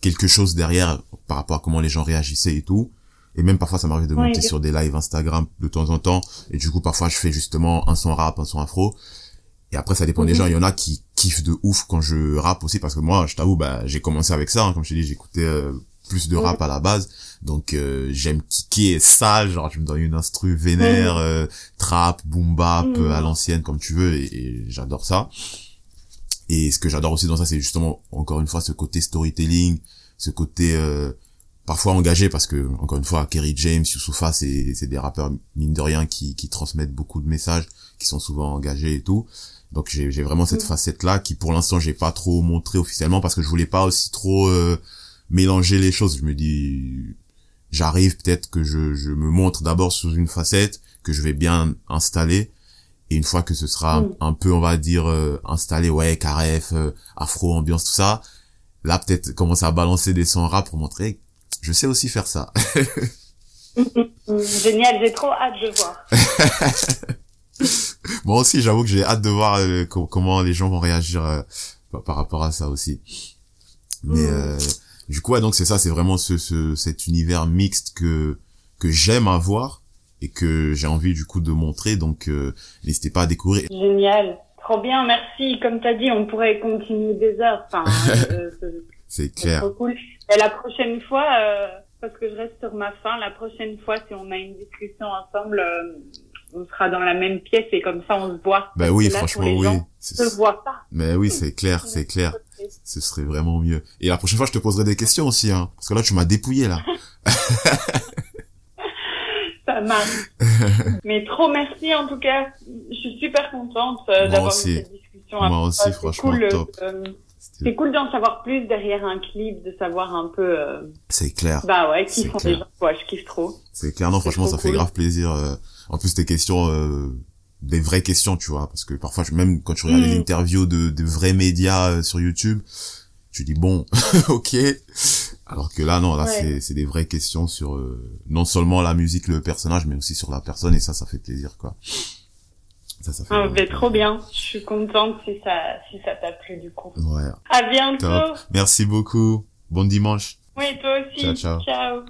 quelque chose derrière par rapport à comment les gens réagissaient et tout. Et même parfois ça m'arrive de monter sur des lives Instagram de temps en temps. Et du coup parfois je fais justement un son rap, un son afro. Et après ça dépend des mhm. gens. Il y en a qui kiffent de ouf quand je rappe aussi parce que moi je t'avoue bah j'ai commencé avec ça. Hein. comme je t'ai dit j'écoutais euh, plus de rap à la base. Donc euh, j'aime kicker sale, genre je me donne une instru vénère, euh, trap, boom bap mhm. à l'ancienne comme tu veux et, et j'adore ça. Et ce que j'adore aussi dans ça c'est justement encore une fois ce côté storytelling, ce côté euh, parfois engagé parce que encore une fois Kerry James, Youssoufa c'est c'est des rappeurs mine de rien qui qui transmettent beaucoup de messages, qui sont souvent engagés et tout. Donc j'ai j'ai vraiment cette mm. facette là qui pour l'instant j'ai pas trop montré officiellement parce que je voulais pas aussi trop euh, mélanger les choses. Je me dis j'arrive peut-être que je je me montre d'abord sous une facette que je vais bien installer et une fois que ce sera mm. un, peu on va dire euh, installé ouais caref afro ambiance tout ça là peut-être commencer à balancer des sons rap pour montrer je sais aussi faire ça. Génial, j'ai trop hâte de voir. Moi aussi, j'avoue que j'ai hâte de voir euh, comment les gens vont réagir euh, par rapport à ça aussi. Mais mm. euh, du coup, donc c'est ça, c'est vraiment ce, ce, cet univers mixte que que j'aime avoir et que j'ai envie du coup de montrer. Donc n'hésitez pas à découvrir. Génial, trop bien, merci. Comme tu as dit, on pourrait continuer des heures. Enfin, c'est clair. Trop cool. Et la prochaine fois, euh, parce que je reste sur ma fin, la prochaine fois, si on a une discussion ensemble, euh, on sera dans la même pièce et comme ça, on se voit. Bah oui, franchement, oui. On se voit pas. Mais oui, c'est clair, c'est clair. Ce serait vraiment mieux. Et la prochaine fois, je te poserai des questions aussi, hein. Parce que là, tu m'as dépouillé, là. ça marche. Mais trop merci, en tout cas. Je suis super contente euh, d'avoir eu cette discussion. Moi aussi, franchement, cool, top. C'est cool d'en savoir plus derrière un clip, de savoir un peu. Euh... C'est clair. Bah ouais, qui font les gens. Ouais, je kiffe trop. C'est clair, non, franchement, ça fait grave plaisir. Euh... En plus, tes questions, euh... des vraies questions, tu vois, parce que parfois, même quand tu regardes mm. les interviews de, de vrais médias euh, sur YouTube, tu dis bon, ok. Alors que là, non, là, c'est c'est des vraies questions sur euh, non seulement la musique, le personnage, mais aussi sur la personne, et ça, ça fait plaisir, quoi. Ça, ça fait ben, trop bien. Je suis contente si ça, si ça t'a plu du coup. Ouais. À bientôt. Merci beaucoup. Bon dimanche. Oui, toi aussi. ciao. ciao. ciao.